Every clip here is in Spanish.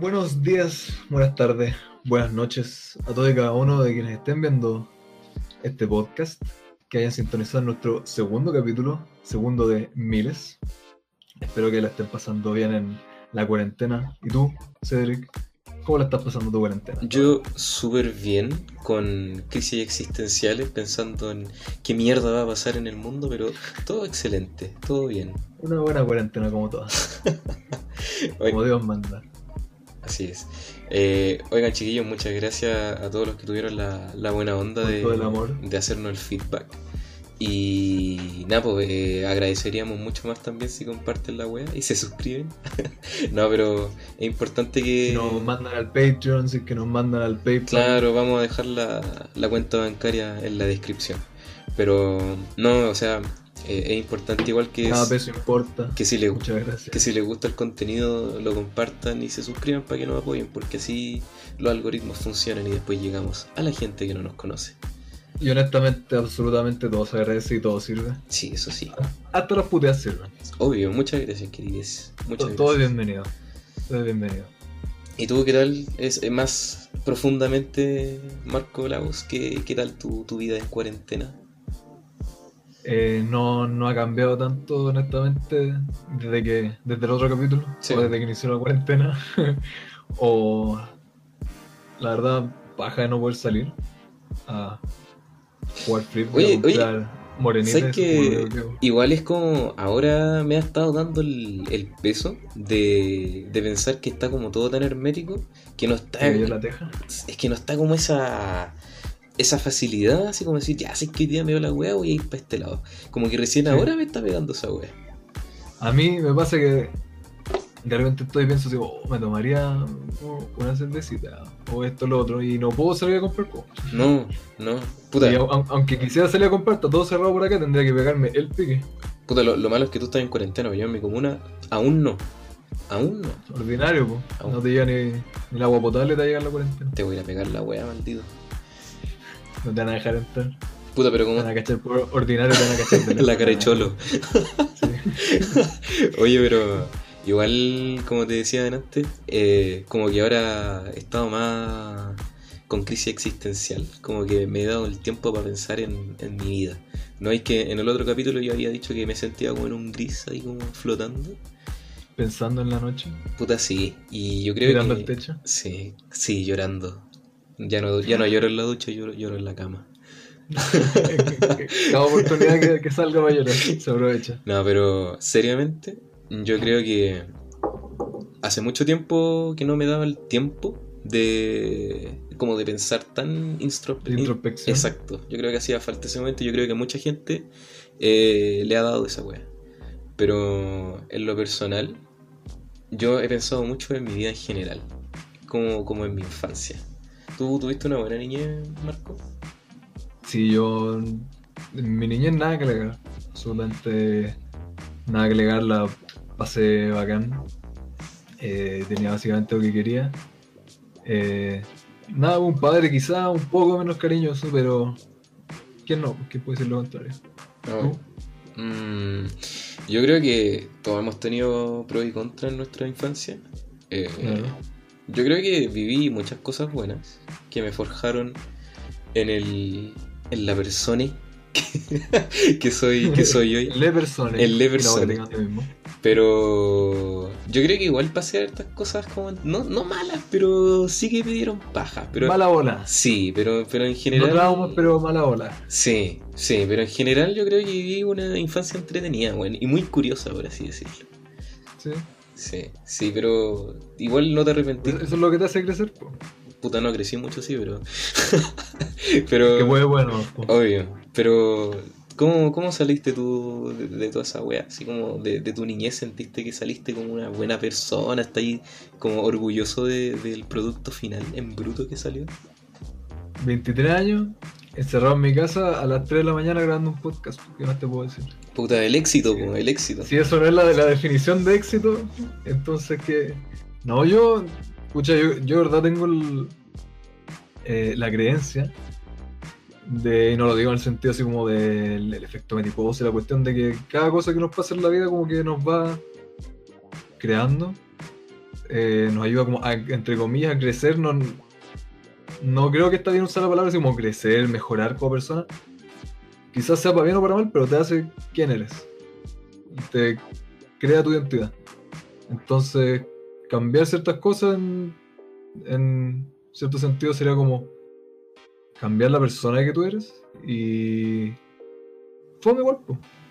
Buenos días, buenas tardes, buenas noches a todos y cada uno de quienes estén viendo este podcast, que hayan sintonizado nuestro segundo capítulo, segundo de miles. Espero que la estén pasando bien en la cuarentena. ¿Y tú, Cedric? ¿Cómo la estás pasando tu cuarentena? Yo súper bien, con crisis existenciales, pensando en qué mierda va a pasar en el mundo, pero todo excelente, todo bien. Una buena cuarentena como todas. como Dios manda. Así es. Eh, oigan, chiquillos, muchas gracias a todos los que tuvieron la, la buena onda de, de hacernos el feedback. Y nada, pues eh, agradeceríamos mucho más también si comparten la web y se suscriben. no, pero es importante que. Nos mandan al Patreon, si que nos mandan al PayPal. Claro, vamos a dejar la, la cuenta bancaria en la descripción. Pero no, o sea, eh, es importante igual que Cada peso importa. Que si, le, que si les gusta el contenido lo compartan y se suscriban para que nos apoyen, porque así los algoritmos funcionan y después llegamos a la gente que no nos conoce. Y honestamente, absolutamente todo se agradece y todo sirve. Sí, eso sí. Hasta las puteas sirven. Obvio, muchas gracias, queridos. Muchas todo, es bienvenido. Todo es bienvenido. ¿Y tú qué tal? Es, más profundamente, Marco Lagos, ¿qué, qué tal tu, tu vida en cuarentena? Eh, no, no ha cambiado tanto, honestamente, desde que desde el otro capítulo, o desde que inició la cuarentena. o la verdad, baja de no poder salir a jugar flip, oye, oye, que igual es como ahora me ha estado dando el, peso de, pensar que está como todo tan hermético que no está la teja? es que no está como esa esa facilidad así como decir ya sé que hoy día me veo la weá voy a ir para este lado como que recién ahora me está pegando esa weá a mí me pasa que de repente estoy y pienso, digo, oh, me tomaría una cervecita o esto o lo otro y no puedo salir a comprar No, no, puta. aunque quisiera salir a comprar, está todo cerrado por acá, tendría que pegarme el pique. Puta, lo, malo es que tú estás en cuarentena, yo en mi comuna aún no. Aún no. Ordinario, pues. No te llega ni, el agua potable, te va a llegar la cuarentena. Te voy a ir a pegar la wea, maldito. No te van a dejar entrar. Puta, pero como. Te van a cachar por ordinario, te van a cachar de la cara de cholo. Oye, pero. Igual, como te decía antes, eh, como que ahora he estado más con crisis existencial, como que me he dado el tiempo para pensar en, mi vida. No hay que, en el otro capítulo yo había dicho que me sentía como en un gris ahí como flotando. Pensando en la noche. Puta sí, y yo creo ¿Mirando el techo? Sí, sí, llorando. Ya no, ya no lloro en la ducha, lloro, lloro en la cama. Cada oportunidad que, que salga va a llorar, se aprovecha. No, pero seriamente, yo creo que hace mucho tiempo que no me daba el tiempo de como de pensar tan introspección. Exacto. Yo creo que hacía falta ese momento. Yo creo que mucha gente eh, le ha dado esa wea. Pero en lo personal, yo he pensado mucho en mi vida en general, como, como en mi infancia. ¿Tú tuviste una buena niñez, Marco? Sí, yo. En mi niñez nada que legar. Absolutamente nada que legar. La pasé bacán. Eh, tenía básicamente lo que quería. Eh, nada, un padre quizá un poco menos cariñoso, pero ¿quién no? ¿Quién puede ser lo contrario? Mm, yo creo que todos hemos tenido pros y contras en nuestra infancia. Eh, yo creo que viví muchas cosas buenas que me forjaron en, el, en la persona que, soy, que soy hoy. Le persone. El le persone. Pero yo creo que igual pasé a estas cosas como, no, no malas, pero sí que me dieron paja. Pero, mala bola. Sí, pero, pero en general... No traumas, pero mala bola. Sí, sí, pero en general yo creo que viví una infancia entretenida, bueno, y muy curiosa, por así decirlo. Sí. Sí, sí, pero igual no te arrepentí. ¿Eso es lo que te hace crecer? Puta, no crecí mucho, sí, pero... pero... Que fue bueno. Obvio, pero ¿Cómo, ¿Cómo, saliste tú de, toda esa wea? Así como de, tu niñez sentiste que saliste como una buena persona, ¿estás ahí como orgulloso del producto final en bruto que salió? 23 años, encerrado en mi casa a las 3 de la mañana grabando un podcast, ¿qué más te puedo decir? Puta, el éxito, el éxito. Si eso no es la, de la definición de éxito, entonces que... No, yo, escucha, yo, yo de verdad tengo eh, la creencia de, y no lo digo en el sentido así como del efecto mediposo, la cuestión de que cada cosa que nos pasa en la vida como que nos va creando eh, nos ayuda como a, entre comillas a crecer, no, no creo que está bien usar la palabra así como crecer, mejorar como persona. Quizás sea para bien o para mal, pero te hace quién eres. Te crea tu identidad. Entonces, cambiar ciertas cosas en, en cierto sentido sería como cambiar la persona que tú eres y fome igual,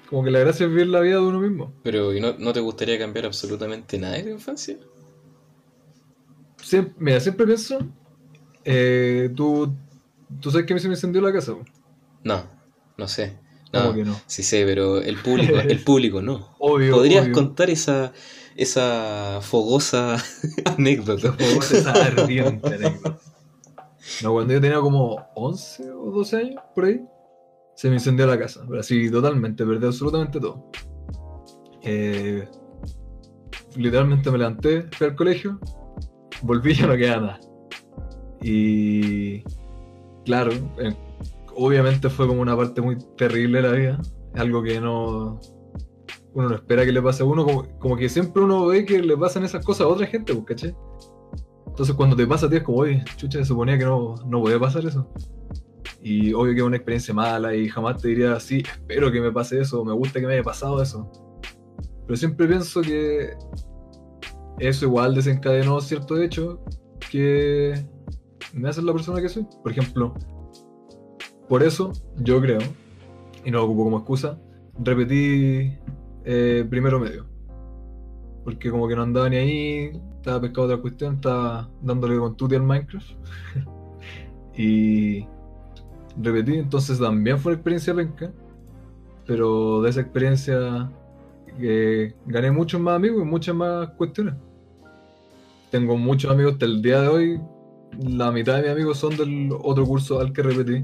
como que la gracia es vivir la vida de uno mismo. Pero ¿y no, no te gustaría cambiar absolutamente nada de tu infancia? mira, siempre pienso, eh, tú, tú sabes que a mí se me incendió la casa. No, no sé. No, que no? Sí sé, pero el público, el público no. Obvio, ¿Podrías contar esa, esa fogosa anécdota? Fogosa, esa ardiente anécdota. No, cuando yo tenía como 11 o 12 años, por ahí, se me incendió la casa. Pero así, totalmente, perdí absolutamente todo. Eh, literalmente me levanté, fui al colegio, volví y ya no quedaba nada. Y claro, eh, obviamente fue como una parte muy terrible de la vida. Algo que no. Uno no espera que le pase a uno, como, que siempre uno ve que le pasan esas cosas a otra gente, pues, ¿caché? Entonces cuando te pasa a ti es como, oye, chucha, se suponía que no, no podía pasar eso. Y obvio que es una experiencia mala y jamás te diría, sí, espero que me pase eso, me gusta que me haya pasado eso. Pero siempre pienso que eso igual desencadenó cierto hecho que me hace la persona que soy. Por ejemplo, por eso yo creo, y no lo ocupo como excusa, repetí eh, primero medio. Porque como que no andaba ni ahí, estaba pescado otra cuestión, estaba dándole con tutti al Minecraft. y repetí, entonces también fue una experiencia penca. Pero de esa experiencia eh, gané muchos más amigos y muchas más cuestiones. Tengo muchos amigos hasta el día de hoy. La mitad de mis amigos son del otro curso al que repetí.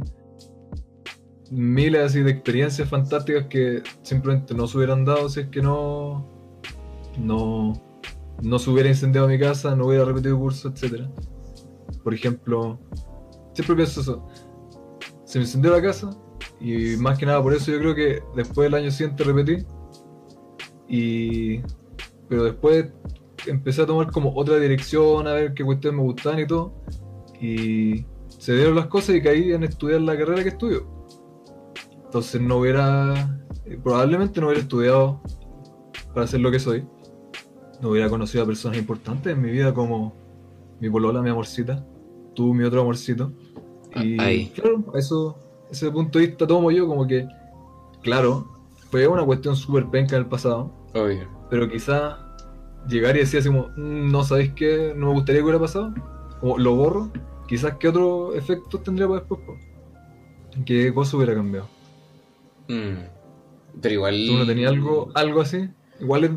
Miles así de experiencias fantásticas que simplemente no se hubieran dado si es que no. No no se hubiera incendiado mi casa, no hubiera repetido curso, etc. Por ejemplo, siempre pienso eso. Se me incendió la casa y más que nada por eso yo creo que después del año siguiente repetí. Y... Pero después empecé a tomar como otra dirección, a ver qué cuestiones me gustaban y todo. Y se dieron las cosas y caí en estudiar la carrera que estudio. Entonces no hubiera... Probablemente no hubiera estudiado para ser lo que soy no hubiera conocido a personas importantes en mi vida como mi polola, mi amorcita, tú, mi otro amorcito. Ah, y claro, eso, ese punto de vista tomo yo como que, claro, fue una cuestión súper penca en el pasado. Obvio. Pero quizá llegar y decir así como, mm, no sabéis qué, no me gustaría que hubiera pasado, como lo borro, quizás qué otro efecto tendría para después, ¿qué cosa hubiera cambiado? Mm. Pero igual. ¿Tú no tenías algo, algo así? Igual es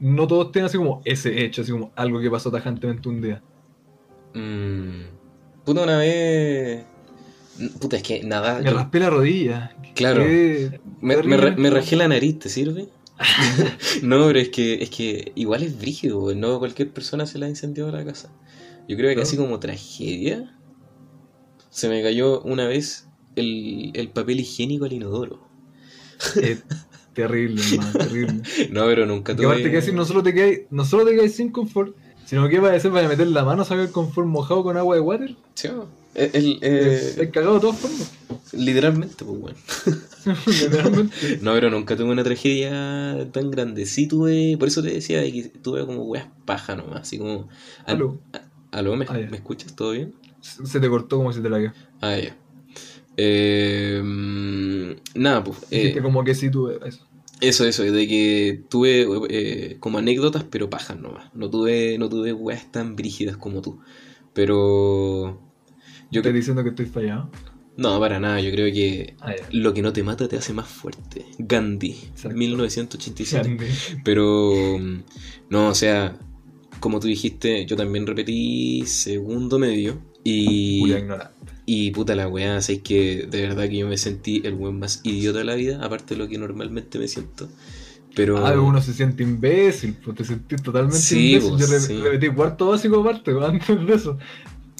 no todos tienen así como ese hecho, así como algo que pasó tajantemente un día. Mmm. Puta, una vez. Puta, es que nada. Me raspé la rodilla. Claro. Me, me, rajé la nariz, ¿te sirve? no, pero es que, es que igual es brígido, no cualquier persona se la ha incendiado la casa. Yo creo que así como tragedia, se me cayó una vez el, el papel higiénico al inodoro. Terrible, hermano, terrible. no, pero nunca tuve... aparte que decir, no solo te quedáis, no solo te quedáis sin confort, sino que va a decir, para meter la mano a sacar el confort mojado con agua de water. Sí, el, eh, cagado de todas formas. Literalmente, pues bueno. Literalmente. no, pero nunca tuve una tragedia tan grande. Sí tuve, por eso te decía que tuve como weas paja nomás, así como... Aló. ¿Aló? ¿Me, ah, ¿Me escuchas? ¿Todo bien? Se te cortó como si te la. Ah, ya. Eh, nada, pues. Eh, como que sí tuve eso. Eso, eso, de que tuve eh, como anécdotas, pero pajas nomás. No tuve, no tuve weas tan brígidas como tú. Pero. Yo ¿Estás diciendo que estoy fallado? No, para nada. Yo creo que ah, lo que no te mata te hace más fuerte. Gandhi, 1987. Pero. No, o sea, como tú dijiste, yo también repetí segundo medio. Y. Y puta la weá, es que de verdad que yo me sentí el buen más idiota de la vida, aparte de lo que normalmente me siento. Pero... Ah, uno se siente imbécil, pues te sentís totalmente imbécil. Pues, yo repetí cuarto básico aparte, antes de eso.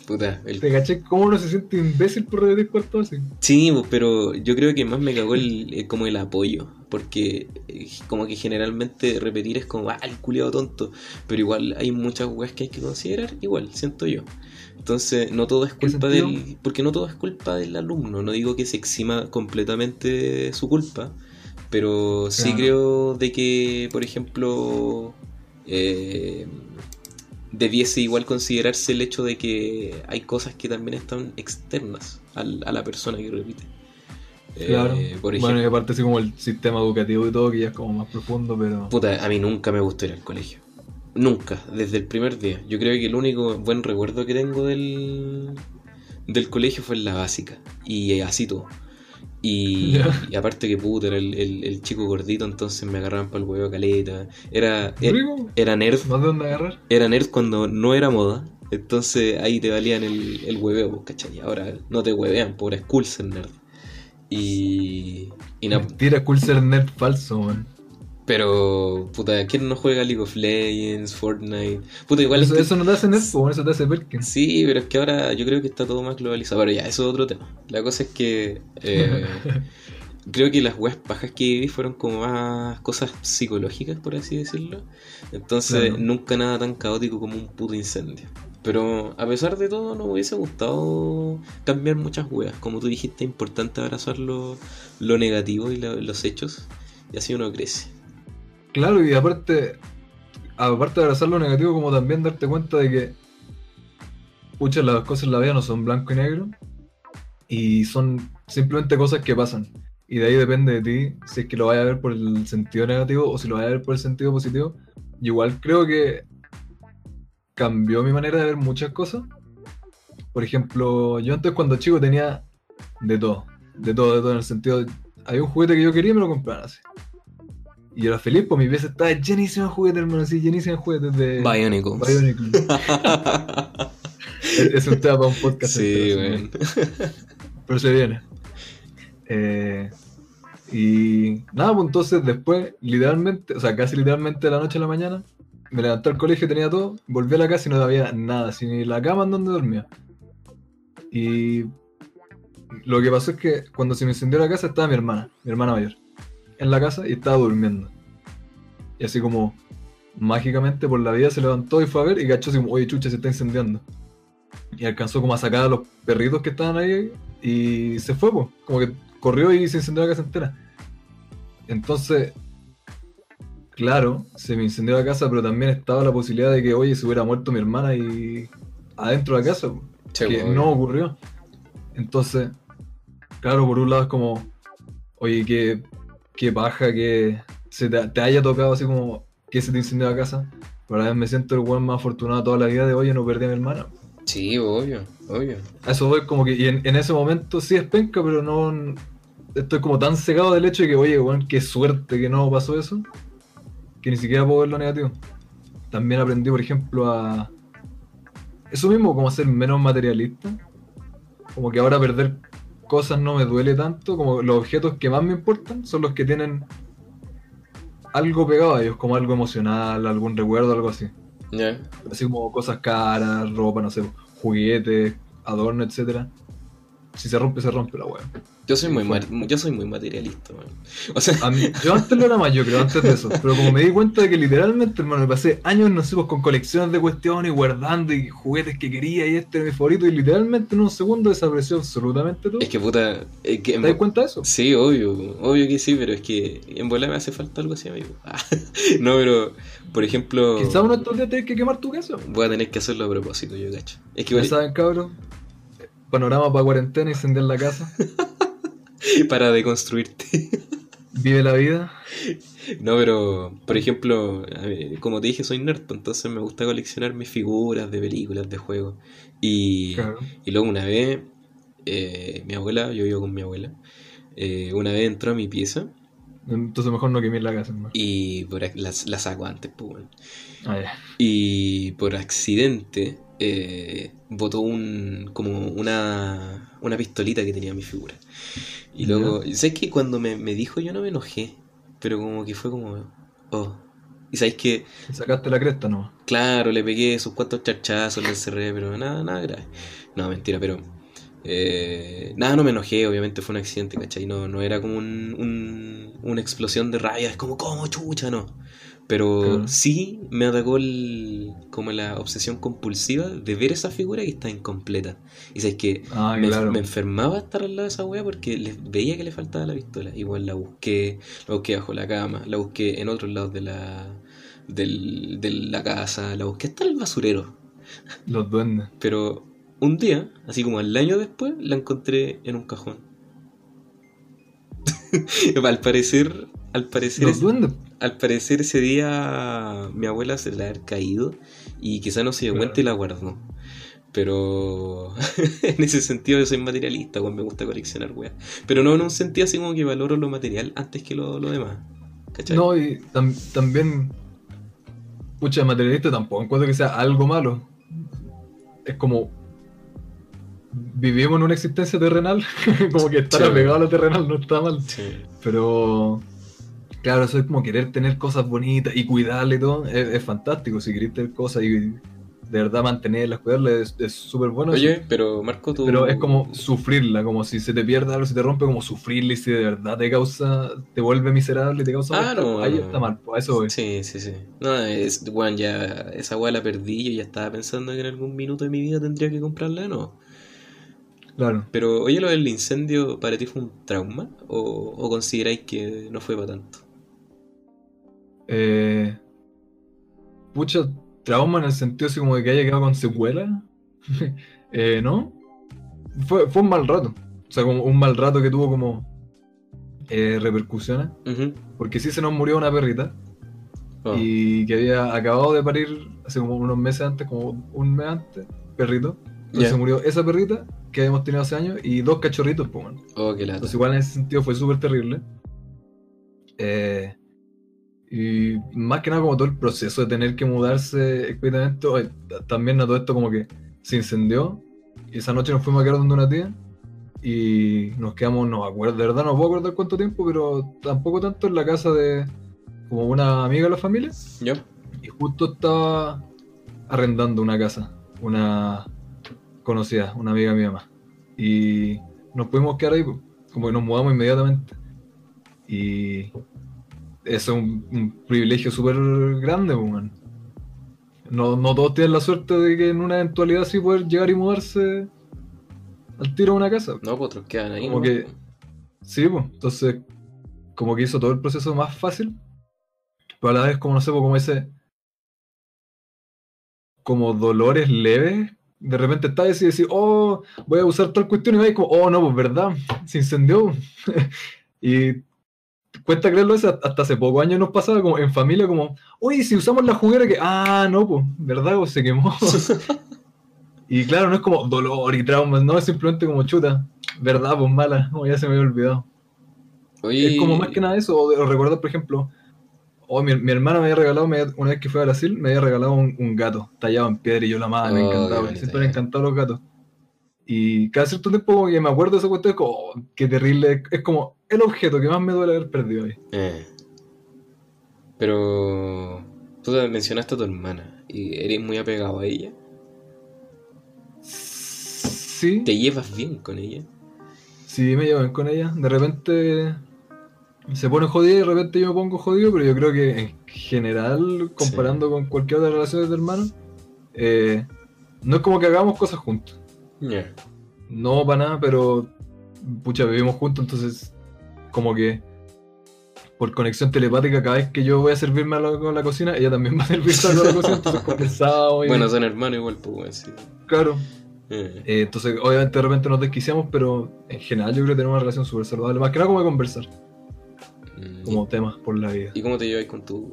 Puta, el... ¿Te caché cómo uno se siente imbécil por repetir cuarto así? Sí, pero yo creo que más me cagó el, como el apoyo. Porque eh, como que generalmente repetir es como, ah, el culiado tonto. Pero igual hay muchas weas que hay que considerar, igual, siento yo. Entonces, no todo es culpa del. Porque no todo es culpa del alumno. No digo que se exima completamente su culpa. Pero sí creo de que, por ejemplo. Eh, debiese igual considerarse el hecho de que hay cosas que también están externas a la persona que repite. Claro. Eh, por ejemplo, bueno, y aparte así como el sistema educativo y todo, que ya es como más profundo, pero... Puta, a mí nunca me gustó ir al colegio. Nunca, desde el primer día. Yo creo que el único buen recuerdo que tengo del, del colegio fue en la básica. Y así todo. Y, aparte que puta, era el, chico gordito, entonces me agarraban para el huevo caleta. Era, era, era nerd. ¿Más de dónde agarrar? Era nerd cuando no era moda. Entonces ahí te valían el, el hueveo, pues, ¿cachai? Ahora no te huevean, por es cool ser nerd. Y. y Mentira, cool ser nerd falso, man. Pero, puta, ¿quién no juega League of Legends, Fortnite? Puta, igual eso, eso no te hace Nerfo, eso te hace Perkin. Sí, pero es que ahora yo creo que está todo más globalizado. Pero ya, eso es otro tema. La cosa es que. Eh, creo que las weas pajas que viví fueron como más cosas psicológicas, por así decirlo. Entonces, nunca nada tan caótico como un puto incendio. Pero a pesar de todo, no me hubiese gustado cambiar muchas weas. Como tú dijiste, es importante abrazar lo, negativo y los hechos. Y así uno crece. Claro, y aparte, aparte de abrazar lo negativo, como también darte cuenta de que, muchas las cosas en la vida no son blanco y negro, y son simplemente cosas que pasan. Y de ahí depende de ti si es que lo vayas a ver por el sentido negativo o si lo vayas a ver por el sentido positivo. Igual creo que cambió mi manera de ver muchas cosas. Por ejemplo, yo antes cuando chico tenía de todo, de todo, de todo, en el sentido, de, había un juguete que yo quería y me lo compraban así. Y yo era feliz, pues mi pieza estaba llenísima de juguetes, hermano, así, llenísima de juguetes de... Bionicles. Bionicles. es, un tema para un podcast. Sí, güey. Pero se viene. Eh, y nada, pues entonces después, literalmente, o sea, casi literalmente de la noche a la mañana, me levanté al colegio, tenía todo, volví a la casa y no había nada, ni la cama en donde dormía. Y lo que pasó es que cuando se me encendió la casa estaba mi hermana, mi hermana mayor en la casa y estaba durmiendo. Y así como mágicamente por la vida se levantó y fue a ver y cachó así como, oye chucha, se está incendiando. Y alcanzó como a sacar a los perritos que estaban ahí y se fue, pues. Como que corrió y se incendió la casa entera. Entonces, claro, se me incendió la casa, pero también estaba la posibilidad de que, oye, se hubiera muerto mi hermana y adentro de la casa, que no ocurrió. Entonces, claro, por un lado es como, oye, que qué paja que se te, haya tocado así como que se te incendió la casa. Pero me siento el buen más afortunado toda la vida de hoy no perdí a mi hermana. Sí, obvio, obvio. A eso voy como que, y en, ese momento sí es penca, pero no. Estoy como tan cegado del hecho de que, oye, weón, qué suerte que no pasó eso, que ni siquiera puedo ver lo negativo. También aprendí, por ejemplo, a. Eso mismo, como a ser menos materialista. Como que ahora perder cosas no me duele tanto, como los objetos que más me importan son los que tienen algo pegado a ellos, como algo emocional, algún recuerdo, algo así. Así como cosas caras, ropa, no sé, juguetes, adorno, etcétera si se rompe, se rompe la weá. Yo soy muy, yo soy muy materialista, man. O sea... yo antes lo era más, yo creo, antes de eso. Pero como me di cuenta de que literalmente, hermano, me pasé años, no sé, pues, con colecciones de cuestiones y guardando y juguetes que quería y este era mi favorito y literalmente en un segundo desapareció absolutamente todo. Es que puta... que ¿Te das cuenta de eso? Sí, obvio, obvio que sí, pero es que en bola me hace falta algo así, amigo. no, pero, por ejemplo... Quizás uno de estos días tenés que quemar tu casa. Voy a tener que hacerlo a propósito, yo cacho. Es que... ¿Saben, cabrón? Panorama para cuarentena, incendiar la casa. para deconstruirte. Vive la vida. No, pero, por ejemplo, como te dije, soy nerd, entonces me gusta coleccionar mis figuras de películas, de juegos. Y, y luego una vez, eh, mi abuela, yo vivo con mi abuela, eh, una vez entró a mi pieza. Entonces mejor no quemé la casa. Y por, la, la saco antes, pues. Ah, y por accidente eh, botó un, como una, una pistolita que tenía mi figura. Y luego, ¿sabes que Cuando me, dijo yo no me enojé, pero como que fue como, oh, Y sabéis que. Sacaste la cresta, ¿no? Claro, le pegué sus cuantos charchazos, le encerré, pero nada, nada grave. No, mentira, pero. Eh, nada, no me enojé, obviamente fue un accidente, ¿cachai? No, no era como un, una explosión de rabia, es como, ¿cómo chucha? No. Pero sí me atacó el, como la obsesión compulsiva de ver esa figura que está incompleta. Y sabes que ah, me, enfermaba estar al lado de esa wea porque veía que le faltaba la pistola. Igual la busqué, la busqué bajo la cama, la busqué en otros lados de la, del, de la casa, la busqué hasta el basurero. Los duendes. Pero un día, así como al año después, la encontré en un cajón. al parecer, al parecer. Los duendes al parecer ese día mi abuela se le ha caído y quizá no se dio cuenta y la guardó. Pero en ese sentido yo soy materialista, me gusta coleccionar weas. Pero no en un sentido así como que valoro lo material antes que lo, demás. ¿Cachai? No, y también, pucha, materialista tampoco encuentro que sea algo malo. Es como, vivimos en una existencia terrenal, como que estar apegado a lo terrenal no está mal. Pero Claro, eso es como querer tener cosas bonitas y cuidarle y todo. Es, fantástico. Si querés tener cosas y de verdad mantenerlas, cuidarlas, es súper bueno. Oye, pero Marco, tú. Pero es como sufrirla, como si se te pierde algo, si te rompe, como sufrirla y si de verdad te causa. te vuelve miserable y te causa. Ah, no. Ahí está mal, pues eso es. Sí, sí, sí. No, es, bueno, ya esa weá la perdí. Yo ya estaba pensando que en algún minuto de mi vida tendría que comprarla, ¿no? Claro. Pero, oye, lo del incendio, ¿para ti fue un trauma? ¿O, o consideráis que no fue para tanto? Eh, pucha, trauma en el sentido así como de que haya quedado con secuela. eh, ¿No? Fue, fue un mal rato. O sea, como un mal rato que tuvo como eh, repercusiones. Porque sí se nos murió una perrita. Oh. Y que había acabado de parir hace como unos meses antes, como un mes antes, perrito. Entonces se murió esa perrita que habíamos tenido hace años y dos cachorritos, pues, Oh, qué Entonces igual en ese sentido fue súper terrible. Eh, y más que nada como todo el proceso de tener que mudarse expeditamente, también a todo esto como que se incendió. Y esa noche nos fuimos a quedar donde una tía y nos quedamos, no acuerdo, de verdad no puedo acordar cuánto tiempo, pero tampoco tanto en la casa de como una amiga de la familia. Y justo estaba arrendando una casa, una conocida, una amiga mía más. Y nos pudimos quedar ahí, como que nos mudamos inmediatamente. Y eso es un, privilegio súper grande, pues, No, no todos tienen la suerte de que en una eventualidad sí poder llegar y mudarse al tiro a una casa. No, pues otros quedan ahí. Como que, sí, pues, entonces, como que hizo todo el proceso más fácil, pero a la vez, como no sé, pues, como ese, como dolores leves, de repente estás y decís, oh, voy a usar tal cuestión y vais como, oh, no, pues verdad, se incendió. y cuesta creerlo eso, hasta hace pocos años nos pasaba como en familia como, uy, si usamos la juguera que, ah, no, pues, ¿verdad? Pues se quemó. y claro, no es como dolor y traumas, no, es simplemente como chuta, ¿verdad? Pues mala, como ya se me había olvidado. Es como más que nada eso, o, recuerdo, por ejemplo, oh, mi, mi, hermana me había regalado, una vez que fue a Brasil, me había regalado un, gato tallado en piedra y yo la amaba, me oh, encantaba, siempre me encantaban los gatos. Y cada cierto tiempo que me acuerdo de esa cuestión, es como, oh, qué terrible. Es como el objeto que más me duele haber perdido ahí. Eh. Pero tú mencionaste a tu hermana y eres muy apegado a ella. Sí. ¿Te llevas bien con ella? Sí, me llevo bien con ella. De repente se pone jodida y de repente yo me pongo jodido, pero yo creo que en general, comparando con cualquier otra relación de hermano, eh, no es como que hagamos cosas juntos. No para nada, pero pucha, vivimos juntos, entonces como que por conexión telepática, cada vez que yo voy a servirme a la, la cocina, ella también va a servirse a la cocina, entonces compensado. Y... Bueno, son hermanos igual, pues, sí. Claro. Eh. Eh, entonces, obviamente, de repente nos desquiciamos, pero en general yo creo que tenemos una relación súper saludable, más que nada como de conversar. Mm, como temas por la vida. ¿Y cómo te llevas con, tu,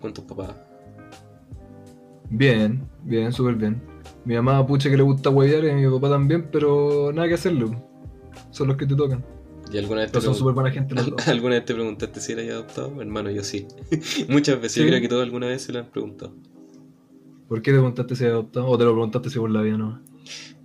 con tus papás? Bien, bien, súper bien. Mi mamá, pucha, que le gusta huevear y a mi papá también, pero nada que hacerlo. Son los que te tocan. ¿Y alguna vez te son súper buena gente ¿Alguna vez te preguntaste si eras adoptado? Hermano, yo sí. Muchas veces, yo creo que todos alguna vez se lo han preguntado. ¿Por qué te preguntaste si eras adoptado? ¿O te lo preguntaste si por la vida no?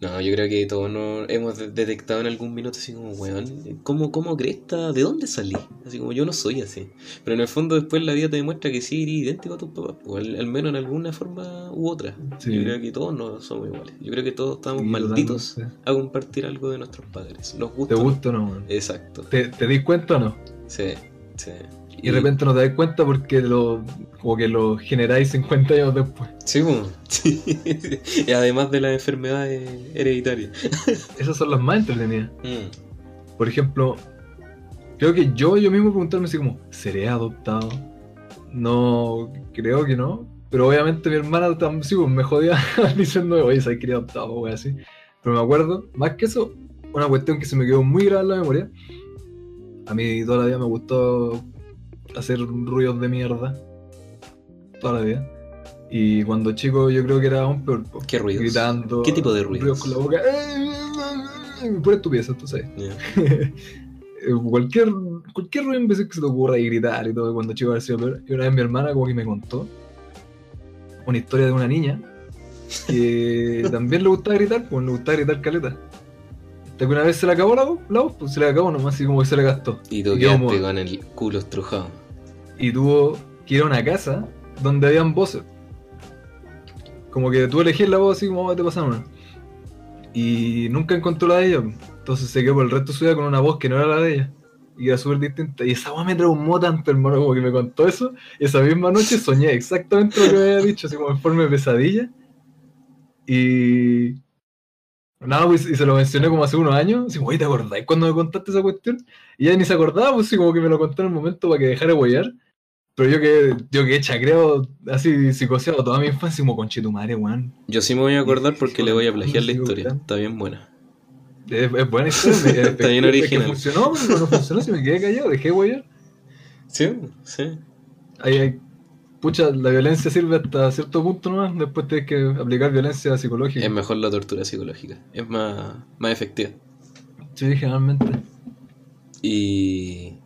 No, yo creo que todos nos hemos detectado en algún minuto así como, weón, ¿cómo, cómo cresta? ¿De dónde salí? Así como yo no soy así. Pero en el fondo después la vida te demuestra que sí eres idéntico a tus papás, o al, menos en alguna forma u otra. Yo creo que todos no somos iguales. Yo creo que todos estamos malditos a compartir algo de nuestros padres. ¿Nos gusta? ¿Te gusta o no? Exacto. ¿Te, ¿Te dis cuenta o no? Sí, sí. Y de repente no te das cuenta porque lo, como que lo generáis 50 años después. Sí, sí. y además de las enfermedades hereditarias. Esas son las más entretenidas. Mm. Por ejemplo, creo que yo, yo mismo preguntarme así como, ¿seré adoptado? No, creo que no. Pero obviamente mi hermana también sí, pues, me jodía diciendo, oye, soy querido adoptado, o así. Pero me acuerdo, más que eso, una cuestión que se me quedó muy grave en la memoria. A mí toda la vida me gustó hacer ruidos de mierda toda la vida. Y cuando chico yo creo que era un peor. ¿Qué ruidos? Gritando. ¿Qué tipo de ruidos? con la boca. Pura estupidez, tú sabes. cualquier, cualquier ruido en vez que se te ocurra y gritar y todo cuando chico sido peor. Y una vez mi hermana como que me contó una historia de una niña que también le gustaba gritar, pues le gustaba gritar caleta que una vez se le acabó la, voz? Pues se le acabó nomás, así como que se le gastó. Y tú quedaste con el culo estrujado. Y tuvo que ir a una casa donde habían voces. Como que tú elegías la voz así como te pasaron una. Y nunca encontró la de ella. Entonces se quedó por el resto de su vida con una voz que no era la de ella. Y era súper distinta. Y esa voz me traumó tanto, hermano, como que me contó eso. Y esa misma noche soñé exactamente lo que me había dicho, así como en forma de pesadilla. Y Nada, pues, y se lo mencioné como hace unos años. Así, güey, ¿te acordáis cuando me contaste esa cuestión? Y ella ni se acordaba, pues sí, como que me lo contó en el momento para que dejara de huellar. Pero yo que, yo que creo así psicoseado toda mi infancia, como conchetumare, weón. Yo sí me voy a acordar porque le voy a plagiar la historia. Está bien buena. Es, buena historia. Está bien original. funcionó, pero no funcionó, si me quedé callado, dejé huellar. Sí, sí. Ahí hay pucha, la violencia sirve hasta cierto punto nomás, después tienes que aplicar violencia psicológica. Es mejor la tortura psicológica, es más, más efectiva. Sí, generalmente. Y,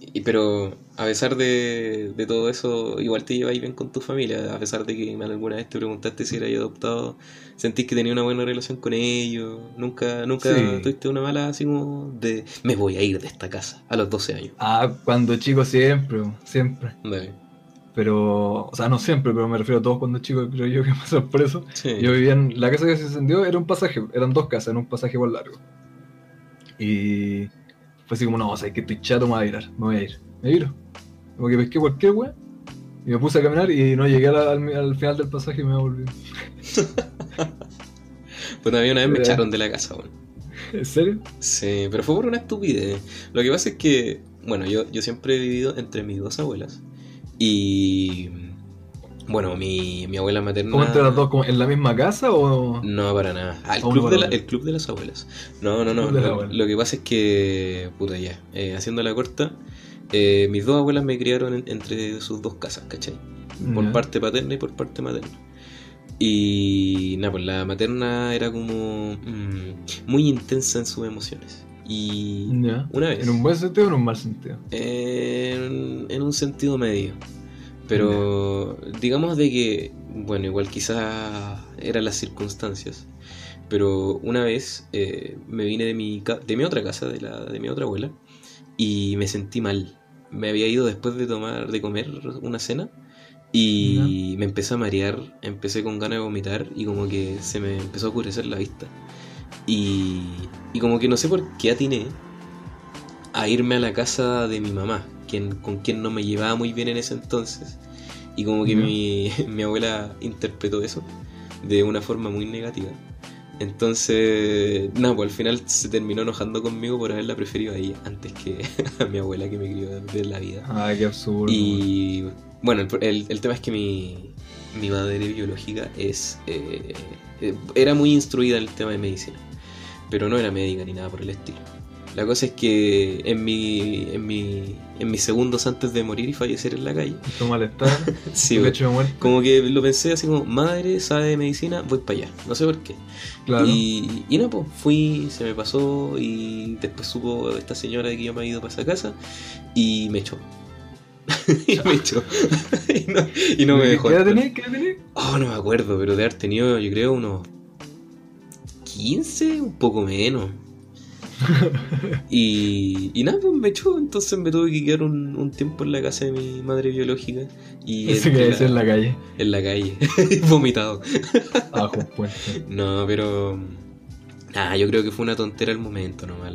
y pero a pesar de, de, todo eso, igual te lleváis bien con tu familia, a pesar de que alguna vez te preguntaste si eras adoptado, sentís que tenía una buena relación con ellos, nunca, nunca tuviste una mala así como de me voy a ir de esta casa a los 12 años. Ah, cuando chico siempre, siempre. Pero, o sea, no siempre, pero me refiero a todos cuando chico, creo yo que pasó por eso. Yo vivía en la casa que se encendió, era un pasaje, eran dos casas, era un pasaje igual largo. Y fue así como, no, o sea, que estoy chato, me voy a ir, me voy a ir. Me viro. Como que pesqué cualquier weá y me puse a caminar y no llegué al, final del pasaje y me volví. pues a mí una vez me echaron de la casa, weón. ¿En serio? Sí, pero fue por una estupidez. Lo que pasa es que, bueno, yo, yo siempre he vivido entre mis dos abuelas. Y bueno, mi, mi abuela materna. ¿Cómo entre las dos? ¿En la misma casa o.? No, para nada. Ah, el, club de el club de las abuelas. No, no, no. Lo, que pasa es que. Puta ya. Eh, haciendo la corta. Eh, mis dos abuelas me criaron entre sus dos casas, ¿cachai? Por parte paterna y por parte materna. Y nada, pues la materna era como mm, muy intensa en sus emociones. Y una vez. ¿En un buen sentido o en un mal sentido? En, un sentido medio. Pero digamos de que, bueno, igual quizás eran las circunstancias. Pero una vez eh, me vine de mi, de mi otra casa, de, la, de mi otra abuela, y me sentí mal. Me había ido después de tomar, de comer una cena, y me empecé a marear, empecé con ganas de vomitar, y como que se me empezó a oscurecer la vista. Y, y como que no sé por qué atiné a irme a la casa de mi mamá, quien, con quien no me llevaba muy bien en ese entonces. Y como que mi, mi, abuela interpretó eso de una forma muy negativa. Entonces, nada, pues al final se terminó enojando conmigo por haberla preferido a ella antes que a mi abuela que me crió de la vida. Ay, qué absurdo. Y bueno, el, el, tema es que mi, mi madre biológica es eh, eh, era muy instruida en el tema de medicina pero no era médica ni nada por el estilo. La cosa es que en mi, en mi, en mis segundos antes de morir y fallecer en la calle. ¿Tu malestar? sí, como que lo pensé así como, madre sabe de medicina, voy para allá. No sé por qué. Y, y no, pues fui, se me pasó y después supo esta señora de que yo me había ido para esa casa y me echó. y me echó. y no, me dejó. ¿Qué edad tenés? ¿Qué edad Oh, no me acuerdo, pero de haber tenido, yo creo, unos 15, un poco menos. Y, y nada, pues me echó, entonces me tuve que quedar un, tiempo en la casa de mi madre biológica. Y que en la calle. En la calle, vomitado. Abajo No, pero. Nada, yo creo que fue una tontera el momento nomás.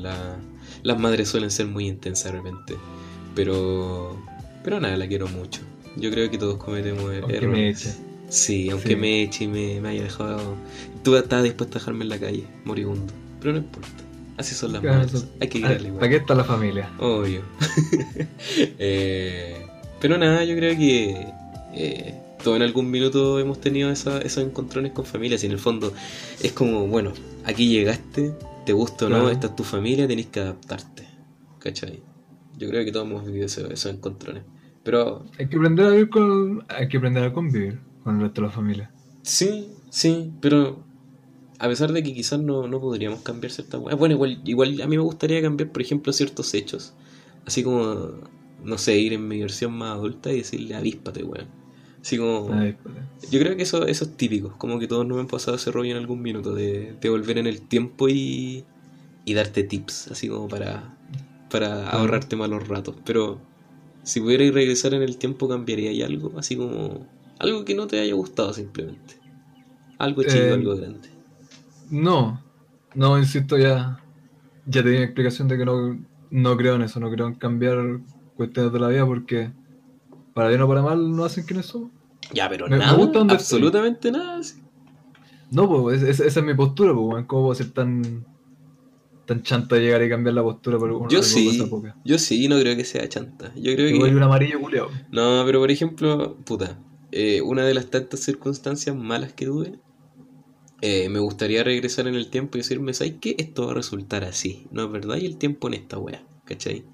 las madres suelen ser muy intensas de repente. Pero. Pero nada, la quiero mucho. Yo creo que todos cometemos aunque Me eche. Sí, aunque me eche y me, me haya dejado. Tú estabas dispuesto a dejarme en la calle, moribundo. Pero no importa. Así son las madres. Hay que quererle igual. ¿Para qué está la familia? Obvio. eh, pero nada, yo creo que eh, todo en algún minuto hemos tenido esos encontrones con familias. Y en el fondo es como, bueno, aquí llegaste, te gusta o no, esta es tu familia, tenés que adaptarte. ¿Cachai? Yo creo que todos hemos vivido esos, encontrones. Pero. Hay que aprender a vivir con. Hay que aprender a convivir con el resto de la familia. Sí, sí, pero a pesar de que quizás no, no podríamos cambiar ciertas Bueno, igual, igual a mí me gustaría cambiar, por ejemplo, ciertos hechos. Así como, no sé, ir en mi versión más adulta y decirle avíspate, weón. Así como. Yo creo que eso, eso es típico. Como que todos nos han pasado ese rollo en algún minuto. De, de volver en el tiempo y. y darte tips. Así como para. para ahorrarte malos ratos. Pero. Si pudierais regresar en el tiempo, cambiaría algo. Así como. Algo que no te haya gustado simplemente. Algo chico, eh, algo grande. No, no, insisto, ya, ya tenía explicación de que no, no creo en eso, no creo en cambiar cuestiones de la vida porque para bien o para mal no hacen quienes somos. Ya, pero nada, absolutamente nada. No, pues esa es mi postura, pues, ¿cómo puedo ser tan tan chanta de llegar y cambiar la postura por una yo sí, Yo sí, no creo que sea chanta. Yo creo que. un amarillo culeado. No, pero por ejemplo, puta, eh, una de las tantas circunstancias malas que tuve eh, me gustaría regresar en el tiempo y decirme, ¿sabes qué? Esto va a resultar así, ¿no es verdad? Y el tiempo en esta wea, ¿cachai?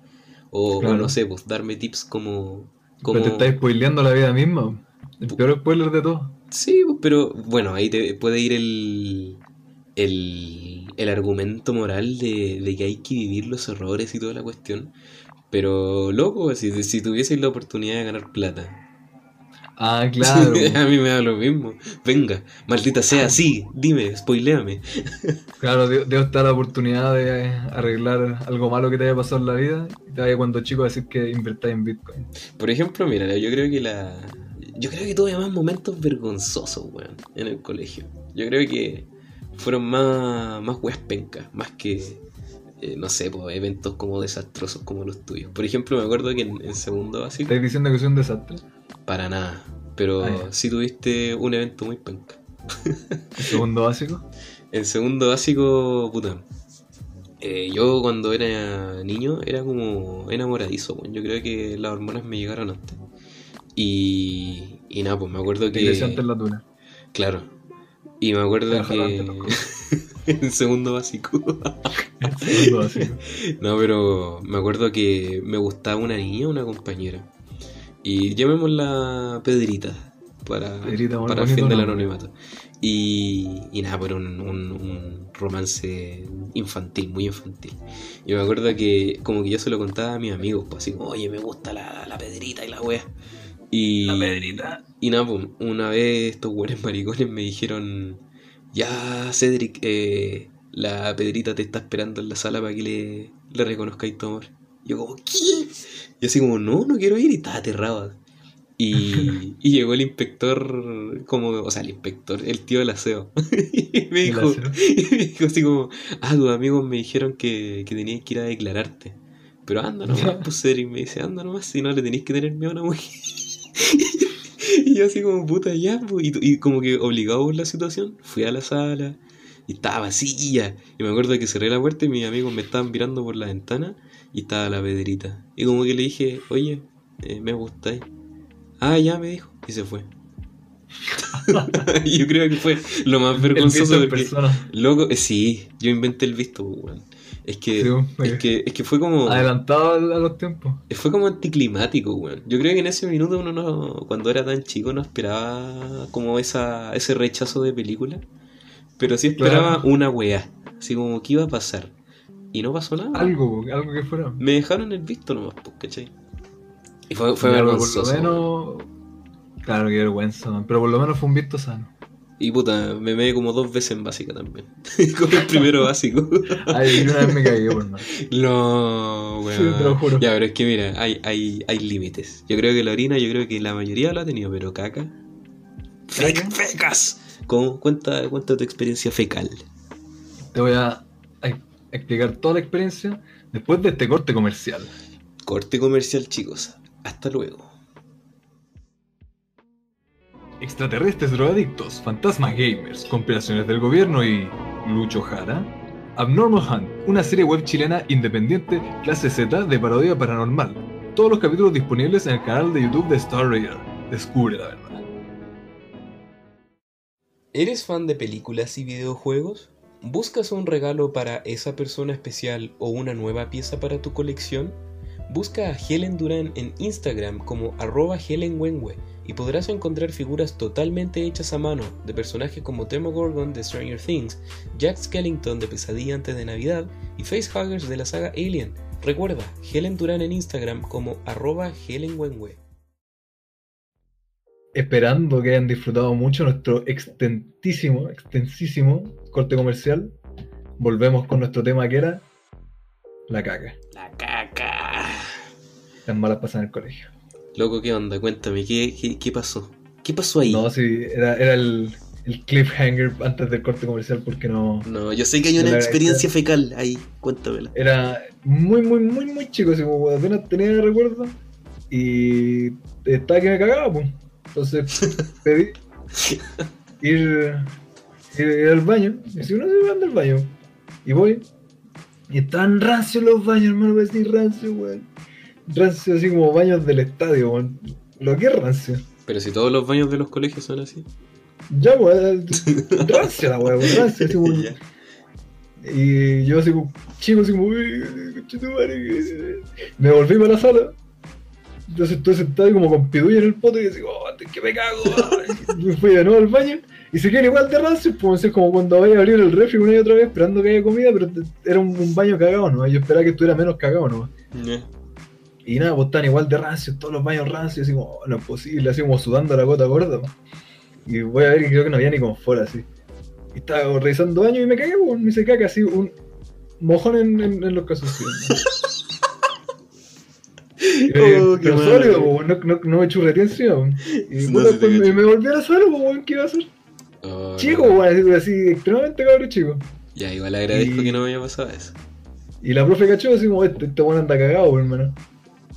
O, no sé, pues darme tips como... como... Pero te estás spoileando la vida misma, el peor spoiler de todo. Sí, pues, pero bueno, ahí te puede ir el, el, el argumento moral de, de, que hay que vivir los errores y toda la cuestión. Pero, loco, si, si tuvieses la oportunidad de ganar plata Ah, claro. a mí me da lo mismo. Venga, maldita sea, sí, dime, spoileame. claro, debo estar la oportunidad de arreglar algo malo que te haya pasado en la vida y te vaya cuando chico a decir que invertáis en Bitcoin. Por ejemplo, mira, yo creo que la. Yo creo que tuve más momentos vergonzosos, weón, en el colegio. Yo creo que fueron más, más weas pencas, más que eh, no sé, pues, eventos como desastrosos como los tuyos. Por ejemplo, me acuerdo que en, segundo básico. ¿Estás diciendo que soy un desastre? Para nada. Pero ah, sí tuviste un evento muy penca. ¿En segundo básico? En segundo básico, puta. Eh, yo cuando era niño era como enamoradizo, yo creo que las hormonas me llegaron antes. Y, y nada, pues me acuerdo que... antes la tuna. Claro. Y me acuerdo que... en segundo básico. en segundo básico. No, pero me acuerdo que me gustaba una niña, una compañera. Y llamémosla Pedrita. Para, para el fin del anonimato. Y, y nada, pero un, un, romance infantil, muy infantil. Y me acuerdo que como que yo se lo contaba a mis amigos, pues así como, oye, me gusta la, la Pedrita y la wea. Y, la Pedrita. Y nada, pues, una vez estos buenos maricones me dijeron, ya, Cedric, eh, la Pedrita te está esperando en la sala para que le, le reconozcáis tu amor. Y yo como, ¿qué? Y así como, no, no quiero ir, y estaba aterrado. Y, y, llegó el inspector, como, o sea, el inspector, el tío del aseo. y me dijo, me dijo así como, ah, tus amigos me dijeron que, que tenías que ir a declararte. Pero anda nomás, pues Cedric me dice, anda nomás, si no le tenéis que tener miedo a una mujer. y yo así como, puta, ya, pues, y, como que obligado por la situación, fui a la sala y estaba vacía. Y me acuerdo que cerré la puerta y mis amigos me estaban mirando por la ventana y estaba la pedrita. Y como que le dije, oye, eh, me gustáis. Ah, ya me dijo. Y se fue. yo creo que fue lo más vergonzoso de persona. Loco, eh, sí, yo inventé el visto, weón. Es que, es que, es que fue como. Adelantado a los tiempos. Fue como anticlimático, weón. Yo creo que en ese minuto uno no, cuando era tan chico no esperaba como esa, ese rechazo de película. Pero sí esperaba una weá. Así como, ¿qué iba a pasar? Y no pasó nada. Algo, algo que fuera. Me dejaron el visto nomás, pues, ¿cachai? Y fue, fue vergonzoso. Por lo menos. Claro, qué vergüenza, pero por lo menos fue un visto sano. Y puta, me meé como dos veces en básica también. como el primero básico. Ay, una vez me caí, bueno. No, weón. Sí, te lo juro. Ya, pero es que mira, hay, hay, hay límites. Yo creo que la orina, yo creo que la mayoría lo ha tenido, pero caca. ¿Caca? ¡Fecas! ¿Cómo? Cuenta, cuenta tu experiencia fecal. Te voy a explicar toda la experiencia después de este corte comercial. Corte comercial, chicos. Hasta luego. Extraterrestres drogadictos, fantasmas gamers, compilaciones del gobierno y. Lucho Jara. Abnormal Hunt, una serie web chilena independiente clase Z de parodia paranormal. Todos los capítulos disponibles en el canal de YouTube de Star Raider. Descubre la verdad. ¿Eres fan de películas y videojuegos? ¿Buscas un regalo para esa persona especial o una nueva pieza para tu colección? Busca a Helen Duran en Instagram como arroba Helen Wenwe y podrás encontrar figuras totalmente hechas a mano de personajes como Demogorgon de Stranger Things, Jack Skellington de Pesadilla antes de Navidad y facehuggers de la saga Alien. Recuerda, Helen Duran en Instagram como arroba Helen Wenwe. Esperando que hayan disfrutado mucho nuestro extensísimo, extensísimo corte comercial, volvemos con nuestro tema que era la caca. La caca. Las malas pasan en el colegio. Loco, ¿qué onda? Cuéntame, ¿qué, qué, qué pasó? ¿Qué pasó ahí? No, sí, era, era el, el cliffhanger antes del corte comercial porque no... No, yo sé que hay una experiencia fecal ahí, cuéntamela. Era muy, muy, muy, muy chico, así como apenas tenía recuerdo y estaba que me cagaba, pues. Entonces pedí ir, ir, al baño, y si uno se va al baño, y voy, y estaban rancios los baños, hermano, voy a decir rancio, weón rancio así como baños del estadio, weón. Lo que es rancio. Pero si todos los baños de los colegios son así. Ya, weón. rancio la weón, rancio así como. Y yo así como, chico, así como, me volví para la sala. Entonces estoy sentado como con pidulla en el poto y digo, oh, que me cago. y me fui de nuevo al baño y se quedan igual de rancio, pues es como cuando vaya a abrir el refri una y otra vez esperando que haya comida, pero era un, baño cagado, ¿no? Yo esperaba que estuviera menos cagado, ¿no? Y nada, pues están igual de rancios, todos los baños rancios, así como, oh, no es posible, así como sudando la gota gorda. Y voy a ver que creo que no había ni confort así. Y estaba revisando baños y me cagué, pues, me hice caca así, un mojón en, en, los casos. oh, pero sólido, pues, no, no, no, me churreté encima. Y, no me, me volví a la sala, pues, ¿qué iba a hacer? Oh, chico, no. así, así, extremadamente cabrón chico. Ya, igual agradezco que no me haya pasado eso. Y la profe cachó así como, este, este bueno anda cagado, hermano.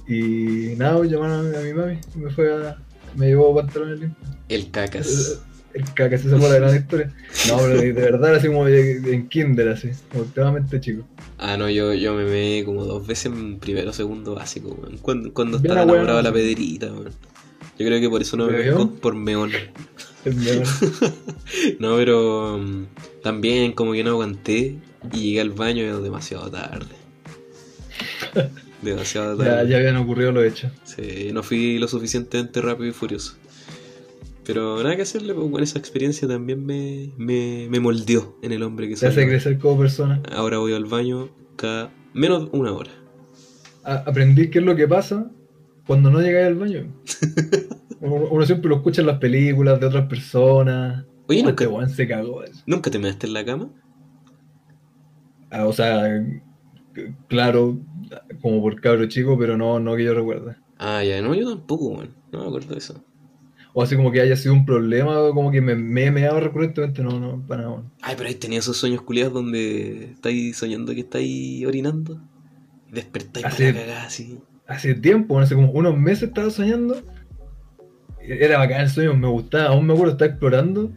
Y nada, pues, llamaron a mi mami, me fue a. me llevó pantalones limpios. El cacas. El, cacas, esa fue la gran historia. No, pero de verdad, así como en kinder, así, como extremadamente chico. Ah, no, yo, yo me me como dos veces en primero segundo básico, Cuando, cuando estaba enamorado de la pederita, Yo creo que por eso no me vengo por meón. no, pero um, también como que no aguanté y llegué al baño demasiado tarde. Demasiado Ya, ya habían ocurrido lo hecho. Sí, no fui lo suficientemente rápido y furioso. Pero nada que hacerle, pues bueno, esa experiencia también me, me, me moldeó en el hombre que soy. Te hace crecer como persona. Ahora voy al baño cada menos una hora. aprendí qué es lo que pasa cuando no llegáis al baño. uno, siempre lo escucha en las películas de otras personas. Oye, nunca, este se cagó ¿Nunca te measte en la cama? Ah, o sea, claro, como por cabro chico, pero no, no que yo recuerde. Ah, ya, no, yo tampoco, bueno. no me acuerdo de eso. O así como que haya sido un problema, o como que me, me meado recurrentemente, no, no, para nada. Ay, pero ahí tenía esos sueños culiados donde estáis soñando que estáis orinando. Despertáis hace, para cagar así. Hace tiempo, hace como unos meses estaba soñando. Era bacán el sueño, me gustaba, aún me acuerdo, estaba explorando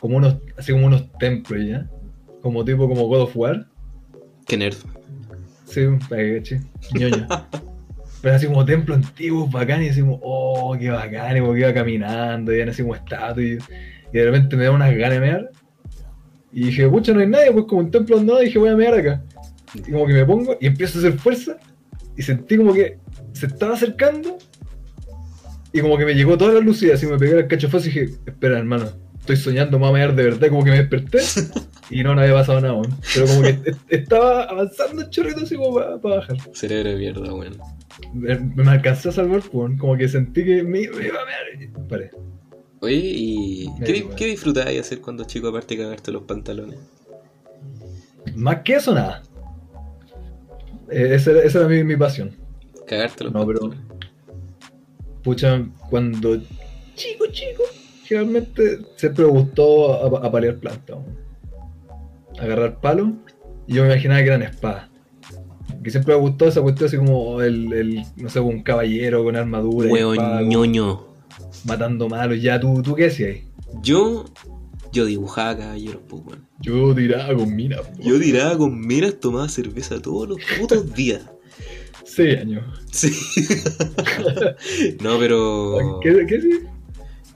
como unos, así como unos templos ya. Como tipo como God of War. Qué nerd. Sí, che, ñoño. Pero así como templo antiguo, bacán, y como, oh, qué bacán, y porque iba caminando, y así como estatua, y, de repente me da unas ganas de mear. Y dije, pucha, no hay nadie, pues como un templo y dije, voy a mear acá. Y como que me pongo y empiezo a hacer fuerza, y sentí como que se estaba acercando, y como que me llegó toda la luz y así me pegué el cachofazo y dije, espera, hermano, estoy soñando, me voy a mear de verdad, como que me desperté. Y no, no había pasado nada, weón. Pero como que estaba avanzando el chorrito así como para, bajar. Cerebro de mierda, weón. Me, me alcancé a salvar, weón. Como que sentí que me, iba a mear. Paré. Oye, ¿y qué, ¿qué disfrutabas hacer cuando chico aparte de cagarte los pantalones? Más que eso, nada. Eh, esa, era mi, mi, pasión. Cagarte los no, pantalones. Pero, pucha, cuando chico, chico, generalmente siempre me gustó apalear plantas. Agarrar palos y yo me imaginaba que eran espadas. Que siempre me gustó esa cuestión así como el, el no sé, un caballero con armadura. Huevo ñoño. Matando malos. Ya, ¿tú, tú qué hacías? Yo, yo dibujaba caballeros, pues, bueno. Yo tiraba con minas. Yo tiraba con minas, tomaba cerveza todos los putos días. Sí, años. Sí. no, pero. ¿Qué, qué sí?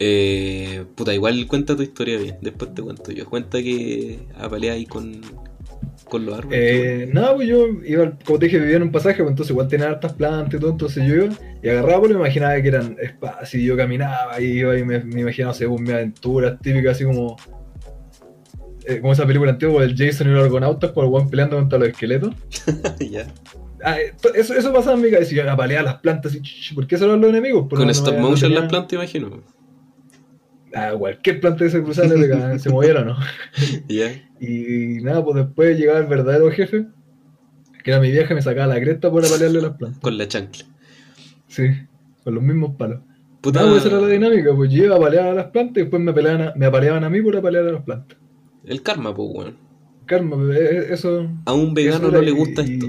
Eh, puta, igual cuenta tu historia bien. Después te cuento yo. Cuenta que apaleé ahí con, con los árboles. Eh, nada, pues yo iba, como te dije, vivía en un pasaje, pues entonces igual tenía hartas plantas y todo. Entonces yo iba y agarraba, pues me imaginaba que eran espacios. Y yo caminaba y iba y me, imaginaba, según mi aventuras típicas, así como eh, como esa película antigua del Jason y los argonautas, por el one peleando contra los esqueletos. ya. Ah, eso, eso pasaba en mi cabeza, y yo apaleaba las plantas y ¿por qué son los enemigos? Con stop motion las plantas, imagino. Ah, cualquier planta que se cruzara se, se moviera, ¿no? Y nada, pues después llegaba el verdadero jefe, que era mi vieja, me sacaba la cresta por apalearle las plantas. Con la chancla. Sí, con los mismos palos. Puta... No, esa era la dinámica, pues yo iba a apalear a las plantas y después me, peleaban me apaleaban a mí por apalear a las plantas. El karma, pues, weón. Karma, pues, eh, eso. A un vegano no le gusta esto.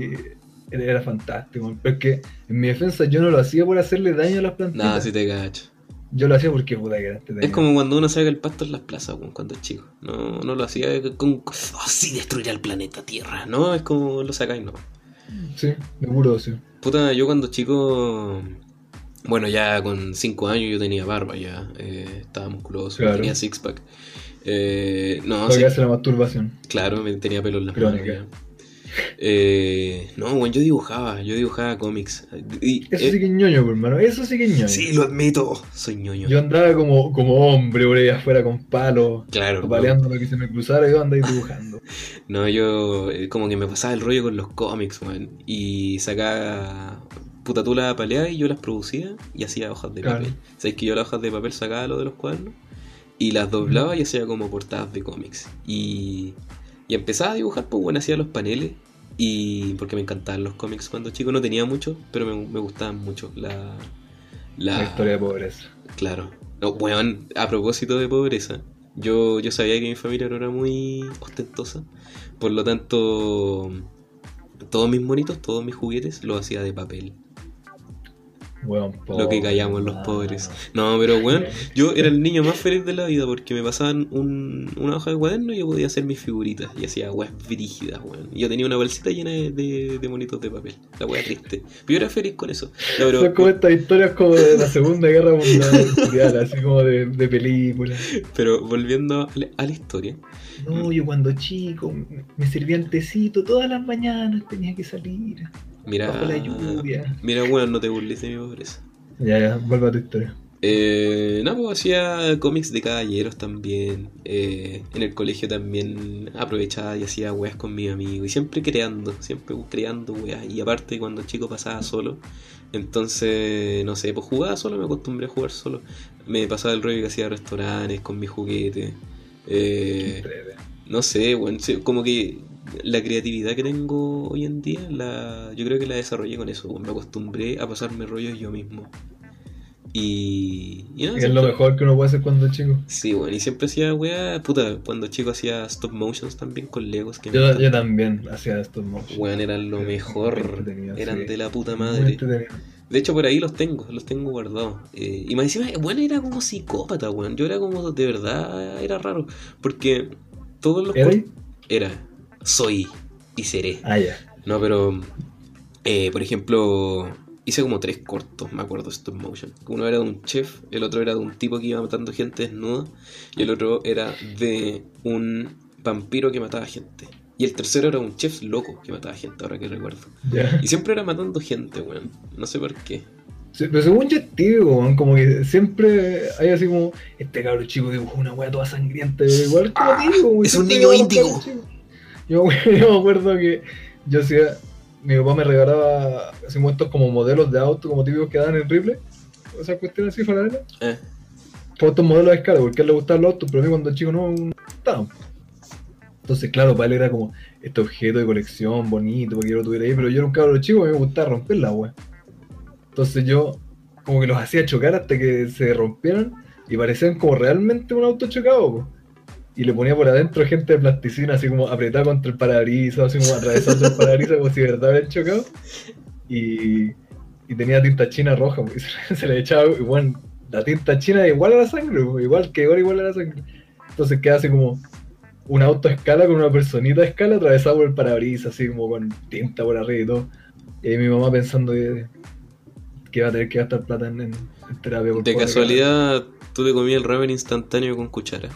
Era fantástico, pero es que en mi defensa yo no lo hacía por hacerle daño a las plantas. Nada, si te cacho. Yo lo hacía porque puta que Es como cuando uno saca el pasto en las plazas, cuando es chico. No, no lo hacía con. Oh, sí, destruirá el planeta Tierra. No, es como lo sacáis, no. Sí, seguro, sí. Puta, yo cuando chico. Bueno, ya con 5 años yo tenía barba ya. Eh, estaba musculoso, tenía six pack. Eh, no, hace la masturbación. Claro, tenía pelo en las manos. Eh, no, bueno, yo dibujaba, yo dibujaba cómics. eso sí que es ñoño, hermano, eso sí que es ñoño. Sí, lo admito, soy ñoño. Yo andaba como, como hombre por ahí afuera con palos, claro, paleando lo que se me cruzara y yo andaba dibujando. no, yo eh, como que me pasaba el rollo con los cómics, man, y sacaba puta tú las y yo las producía y hacía hojas de papel. ¿Sabes que yo las hojas de papel sacaba lo de los cuadernos? Y las doblaba y hacía como portadas de cómics. Y, y empezaba a dibujar, pues bueno, hacía los paneles. Y porque me encantaban los cómics cuando chico, no tenía mucho, pero me, me gustaban mucho la, la, historia de pobreza. Claro. bueno, a propósito de pobreza, yo, yo sabía que mi familia no era muy ostentosa. Por lo tanto, todos mis monitos, todos mis juguetes los hacía de papel lo que callamos los pobres. No, pero bueno, yo era el niño más feliz de la vida porque me pasaban un, una hoja de cuaderno y yo podía hacer mis figuritas y hacía weas brígidas, weón. Y yo tenía una bolsita llena de, de, monitos de papel. La wea triste. Pero yo era feliz con eso. Son como estas historias como de la Segunda Guerra Mundial, así como de, de película. Pero volviendo a la, historia. No, yo cuando chico me servía el tecito todas las mañanas, tenía que salir. Mira, la lluvia. Mira, bueno, no te burles de mi pobreza. Ya, ya, vuelve a tu historia. Eh, no, pues hacía cómics de caballeros también. Eh, en el colegio también aprovechaba y hacía weas con mi amigo. Y siempre creando, siempre creando weas. Y aparte, cuando chico pasaba solo, entonces, no sé, pues jugaba solo, me acostumbré a jugar solo. Me pasaba el rollo que hacía restaurantes con mis juguetes. Eh, no sé, bueno, como que la creatividad que tengo hoy en día, la, yo creo que la desarrollé con eso. Me acostumbré a pasarme rollos yo mismo. Y, es lo mejor que uno puede hacer cuando es chico. Sí, bueno, y siempre hacía weá, puta, cuando chico hacía stop motions también con Legos. Que yo, yo también hacía stop motions. Weón, eran lo mejor, eran de la puta madre. De hecho, por ahí los tengo, los tengo guardados. Eh, y más encima, bueno, era como psicópata, weón. Yo era como, de verdad, era raro. Porque todos los... ¿Era? Era, soy y seré. Ah, ya. No, pero, eh, por ejemplo, hice como tres cortos, me acuerdo, stop motion. Uno era de un chef, el otro era de un tipo que iba matando gente desnuda, y el otro era de un vampiro que mataba gente. Y el tercero era un chef loco que mataba gente, ahora que recuerdo. Y siempre era matando gente, weón. No sé por qué. pero según yo tío, como que siempre hay así como, este cabrón chico dibujó una weá toda sangrienta. Igual como digo, Es un niño índigo. Yo, yo me acuerdo que yo hacía, mi papá me regalaba así estos como modelos de auto, como típicos que dan en Ripley, esa cuestión así, la Eh. estos modelos de escala, porque a él le gustaban los autos, pero a mí cuando el chico no me gustaban. Entonces, claro, para él era como este objeto de colección bonito, porque yo lo tuviera ahí, pero yo era un cabrón chico y me gustaba romper la wea. Entonces yo como que los hacía chocar hasta que se rompieran y parecían como realmente un auto chocado. Y le ponía por adentro gente de plasticina, así como apretada contra el parabrisas, así como atravesando el parabrisas como si de verdad hubieran chocado. Y, y tenía tinta china roja, se, se, le echaba, igual, la tinta china igual a la sangre, igual que igual, igual a la sangre. Entonces queda así como un auto a escala con una personita a escala atravesado por el parabrisas, así como con tinta por arriba y todo. Y ahí mi mamá pensando que, que iba a tener que gastar plata en, terapia. de casualidad, tú te comías el ramen instantáneo con cuchara.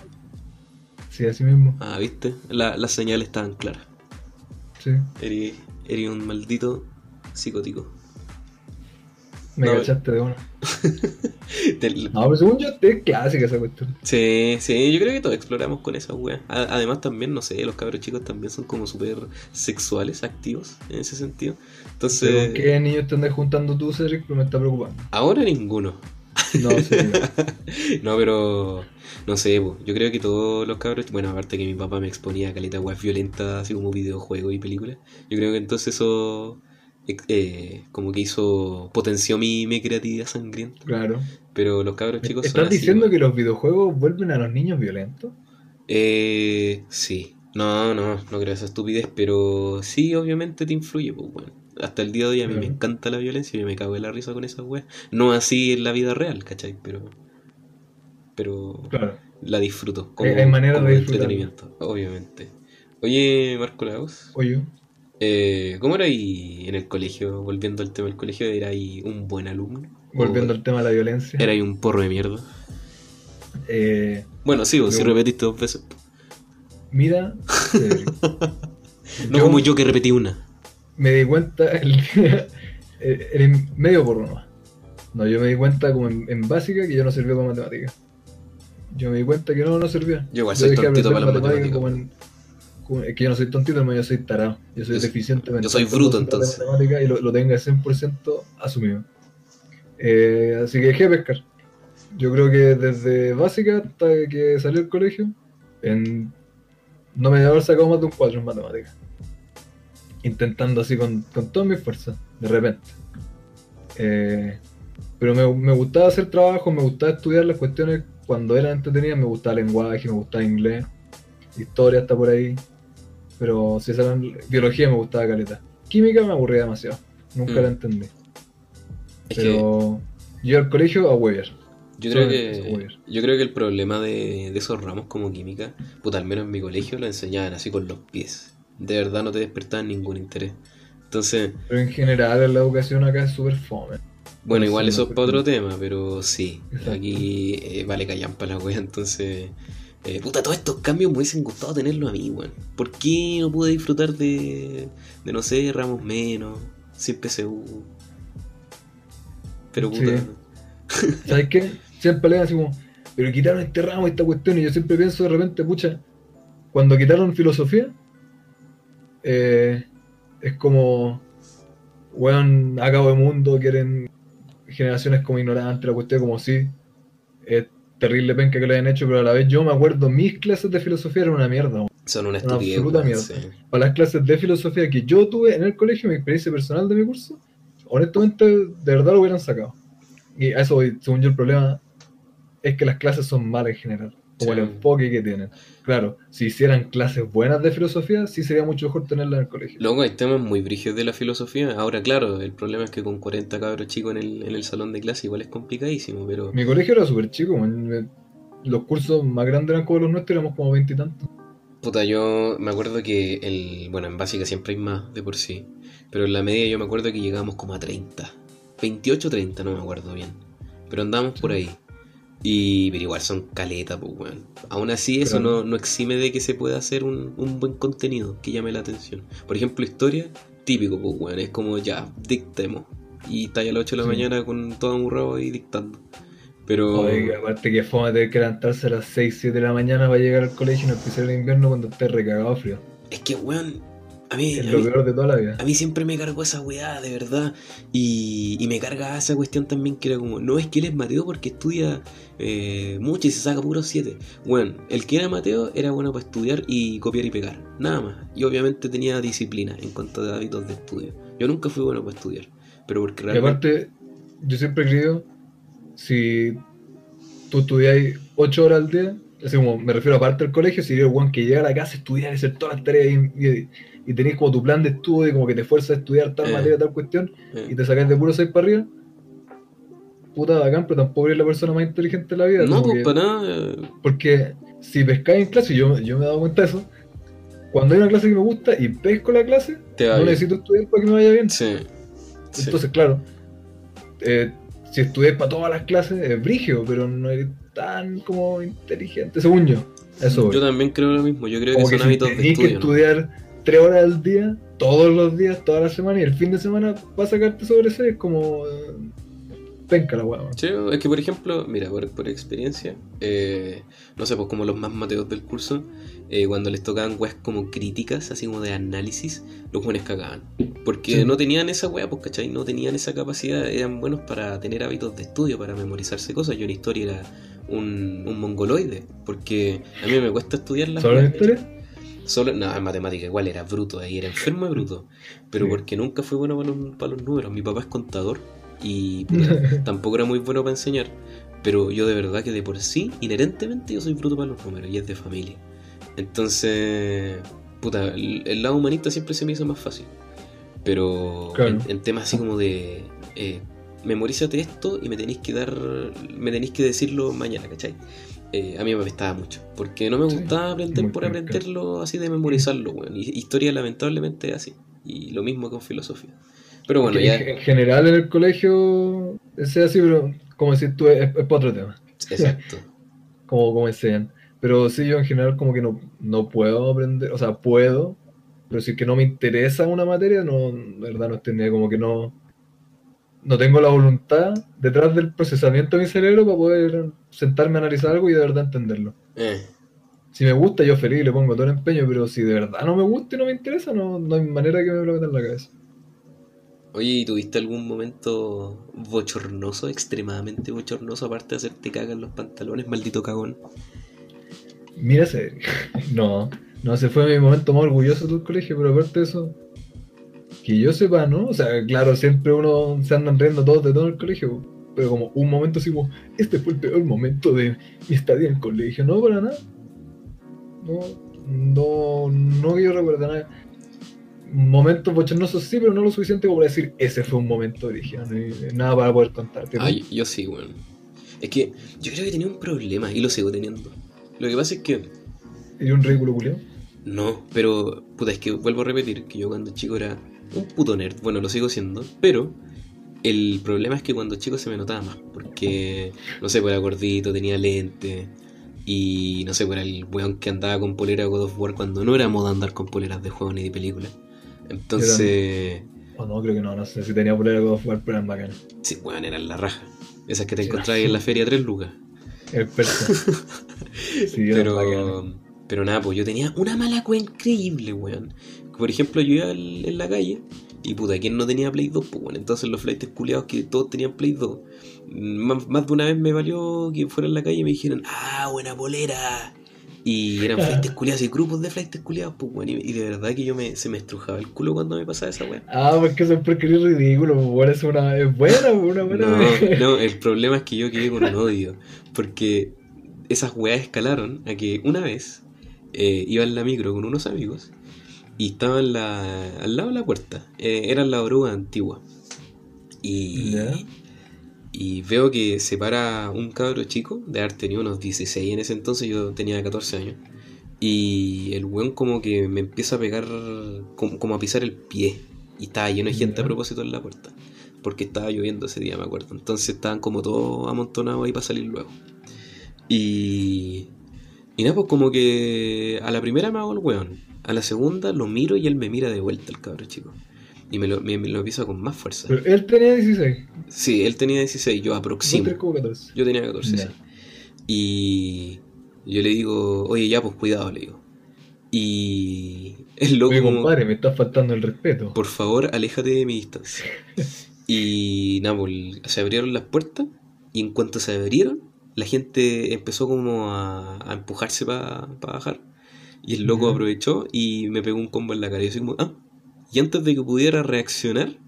Sí, así mismo. Ah, ¿viste? La, las señales estaban claras. Sí. Eres un maldito psicótico. Me no, cachaste de una. No, pero según yo es clásica esa cuestión. Sí, sí, yo creo que todos exploramos con esa wea. Además también, no sé, los cabros chicos también son como súper sexuales, activos en ese sentido. Entonces... ¿Qué niños te andas juntando tú, Cedric? Pero me está preocupando. Ahora ninguno. No, sí. no, pero no sé, yo creo que todos los cabros, bueno, aparte que mi papá me exponía a caleta web violenta, así como videojuegos y películas, yo creo que entonces eso eh, como que hizo, potenció mi, mi, creatividad sangrienta. Claro. Pero los cabros chicos ¿Estás diciendo que los videojuegos vuelven a los niños violentos? Eh, sí. No, no, no creo esa estupidez, pero sí, obviamente te influye, pues bueno. Hasta el día de hoy a mí me encanta la violencia y me cago en la risa con esa weas. No así en la vida real, ¿cachai? Pero. Pero. Claro. La disfruto. Como, hay, manera de entretenimiento, obviamente. Oye, Marco Lagos. Oye. Eh, ¿Cómo era ahí en el colegio? Volviendo al tema del colegio, ¿era ahí un buen alumno? Volviendo al tema de la violencia. ¿Era ahí un porro de mierda? Eh, bueno, sí, vos, si repetiste dos veces. Mira. no como yo que repetí una. Me di cuenta. El, eres medio porro nomás. No, yo me di cuenta como en, básica que yo no servía para matemáticas. Yo me di cuenta que no, no servía. Yo igual soy tontito para las matemáticas. Como en, es que yo no soy tontito, yo soy tarado. Yo soy deficiente Yo soy bruto entonces. y lo, lo tenga 100% asumido. Eh, así que dejé de pescar. Yo creo que desde básica hasta que salí del colegio, en... no me debe haber sacado más de un 4 en matemáticas. Intentando así con, con todas mis fuerzas, de repente. Eh, pero me, me, gustaba hacer trabajo, me gustaba estudiar las cuestiones cuando eran entretenidas, me gustaba lenguaje, me gustaba inglés, historia está por ahí. Pero si eran biología me gustaba caleta. Química me aburría demasiado. Nunca mm. la entendí. Pero yo al colegio a Weber. Yo creo, que, yo creo que el problema de, esos ramos como química, puta, al menos en mi colegio lo enseñaban así con los pies. De verdad no te despertaban ningún interés. Entonces. Pero en general la educación acá es súper fome. Bueno, igual eso es para otro tema, pero sí. Aquí eh, vale callan para la wea, entonces. Eh, puta, todos estos cambios me hubiesen gustado tenerlo a mí, weón. ¿Por qué no pude disfrutar de, de no sé, ramos menos, sin PSU? Pero puta. ¿Sabes qué? Siempre le así como, pero quitaron este ramo, esta cuestión, y yo siempre pienso de repente, pucha, cuando quitaron filosofía, eh, es como, weón, acabo de mundo, quieren generaciones como ignorantes, la cuestión como sí. Eh, terrible penca que lo hayan hecho, pero a la vez yo me acuerdo, mis clases de filosofía eran una mierda. Son una, estupidez, absoluta mierda. Para las clases de filosofía que yo tuve en el colegio, mi experiencia personal de mi curso, honestamente, de verdad lo hubieran sacado. Y a eso, según yo, el problema es que las clases son malas en general como el enfoque que tienen. Claro, si hicieran clases buenas de filosofía, sí sería mucho mejor tenerla en el colegio. Luego hay temas muy brígidos de la filosofía. Ahora, claro, el problema es que con 40 cabros chicos en el, en el salón de clase igual es complicadísimo, pero... Mi colegio era súper chico, los cursos más grandes eran como los nuestros, éramos como 20 y tantos. Puta, yo me acuerdo que el... Bueno, en básica siempre hay más de por sí, pero en la media yo me acuerdo que llegábamos como a 30. 28 30, no me acuerdo bien. Pero andamos por ahí. Y, pero igual son caleta, pues, weón. Aún así, eso no, no, exime de que se pueda hacer un, un, buen contenido que llame la atención. Por ejemplo, historia, típico, pues, weón. Es como ya, dictemos. Y está ya a las 8 de la mañana con todo amurrado y dictando. Pero. Aparte que fome tener que levantarse a las 6, 7 de la mañana para llegar al colegio, en especial en invierno cuando esté recagado frío. Es que, weón, A mí, es lo peor de toda la vida. A mí siempre me cargó esa weá, de verdad. Y, y me carga esa cuestión también que era como, no es que él es Mateo porque estudia eh, mucho y se saca puros 7. Bueno, el que era Mateo era bueno para estudiar y copiar y pegar, nada más. Y obviamente tenía disciplina en cuanto a hábitos de estudio. Yo nunca fui bueno para estudiar, pero porque realmente... Y aparte, yo siempre he creído, si tú estudiáis 8 horas al día, así como me refiero aparte del colegio, si eres el que llega a la casa a estudiar y hacer todas las tareas y, y, tenés como tu plan de estudio, como que te esfuerzas a estudiar tal eh, materia, tal cuestión, eh. y te sacas de puro 6 para arriba, puta bacán, pero tampoco eres la persona más inteligente de la vida. No, pues para nada. Porque si pescáis en clase, yo, yo me he dado cuenta de eso, cuando hay una clase que me gusta y pesco la clase, no necesito estudiar para que me vaya bien. Sí. Entonces, claro, eh, si estudias para todas las clases, es brigio, pero no eres tan como inteligente, según yo. Eso yo también creo lo mismo, yo creo que, son hábitos de estudio. Que estudiar tres horas al día, todos los días, toda la semana, y el fin de semana a sacarte sobre eso, es como penca la hueá. Sí, es que por ejemplo, mira, por, por experiencia, eh, no sé, pues como los más mateos del curso, eh, cuando les tocaban weas como críticas, así como de análisis, los jóvenes cagaban. Porque no tenían esa wea, pues, ¿cachai? No tenían esa capacidad, eran buenos para tener hábitos de estudio, para memorizarse cosas. Yo en historia era un, un mongoloide, porque a mí me cuesta estudiar las ¿Solo en historia? Solo, no, en matemática igual era bruto, ahí era enfermo y bruto. Pero porque nunca fue bueno para los, para los números. Mi papá es contador y tampoco era muy bueno para enseñar, pero yo de verdad que de por sí, inherentemente yo soy bruto para los números y es de familia. Entonces, puta, el, lado humanista siempre se me hizo más fácil. Pero en, temas así como de eh, memorízate esto y me tenéis que dar, me tenéis que decirlo mañana, ¿cachai? Eh, a mí me apestaba mucho, porque no me gustaba aprender por aprenderlo así de memorizarlo, bueno. historia lamentablemente es así, y lo mismo con filosofía. Pero bueno, ya... En general en el colegio es así, pero como decir tú, es, para otro tema. Exacto. como, como enseñan. Pero sí, yo en general como que no, no puedo aprender, o sea, puedo, pero si es que no me interesa una materia, no, verdad, no tendría como que no, no tengo la voluntad detrás del procesamiento de mi cerebro para poder sentarme a analizar algo y de verdad entenderlo. Eh. Si me gusta, yo feliz, le pongo todo el empeño, pero si de verdad no me gusta y no me interesa, no, no hay manera que me lo meta en la cabeza. Oye, ¿y tuviste algún momento bochornoso, extremadamente bochornoso, aparte de hacerte cagar en los pantalones, maldito cagón? Mira, no, no, se fue mi momento más orgulloso del colegio, pero aparte de eso, que yo sepa, ¿no? O sea, claro, siempre uno se andan riendo todos de todo el colegio, pero como un momento así como, este fue el peor momento de mi estadía en el colegio, no, para nada. No, no, no quiero recordar nada momentos bochornosos sí, pero no lo suficiente como para decir ese fue un momento original, nada para poder contarte. Ah, yo, sí, bueno. Es que yo creo que tenía un problema y lo sigo teniendo. Lo que pasa es que. ¿Y un ridículo culiao? No, pero puta, es que vuelvo a repetir que yo cuando chico era un puto nerd. Bueno, lo sigo siendo, pero el problema es que cuando chico se me notaba más. Porque, no sé, pues era gordito, tenía lente. Y no sé, pues era el weón que andaba con polera God of War cuando no era moda andar con poleras de juego ni de película. Entonces. O no, creo que no, no sé si tenía polera God of War, pero eran bacanas. Sí, weón, eran la raja. Esas que te sí, en la feria tres lucas. El sí, pero, pero nada, pues yo tenía una mala cueva increíble, weón. Por ejemplo, yo iba en la calle y puta, ¿quién no tenía Play 2? Pues bueno, entonces los flights culiados que todos tenían Play 2. Más, más, de una vez me valió que fuera en la calle y me dijeron, ah, buena polera. Y eran flights culiados y grupos de flights culiados, pues bueno, y, de verdad que yo me, se me estrujaba el culo cuando me pasaba esa weá. Ah, porque siempre quería ridículo, pues es una es buena, una buena. No, no, el problema es que yo quedé con un odio, porque esas weas escalaron a que una vez eh, iba en la micro con unos amigos y estaban la, al lado de la puerta, eh, era la oruga antigua. Y, y veo que se para un cabro chico, de haber tenido unos 16 en ese entonces, yo tenía 14 años. Y el weón como que me empieza a pegar, como, a pisar el pie. Y estaba lleno de gente a propósito en la puerta. Porque estaba lloviendo ese día, me acuerdo. Entonces estaban como todos amontonados ahí para salir luego. Y... Y nada, pues como que a la primera me hago el weón. A la segunda lo miro y él me mira de vuelta, el cabro chico. Y me lo, me, lo empieza con más fuerza. Pero él tenía 16. Sí, él tenía 16, yo aproximo. Yo tenía 14, sí. Y yo le digo, oye, ya, pues cuidado, le digo. Y el loco. Oye, compadre, me está faltando el respeto. Por favor, aléjate de mi distancia. y nada, pues, se abrieron las puertas. Y en cuanto se abrieron, la gente empezó como a, empujarse para bajar. Y el loco aprovechó y me pegó un combo en la cara. Y así como, ah. Y antes de que pudiera reaccionar,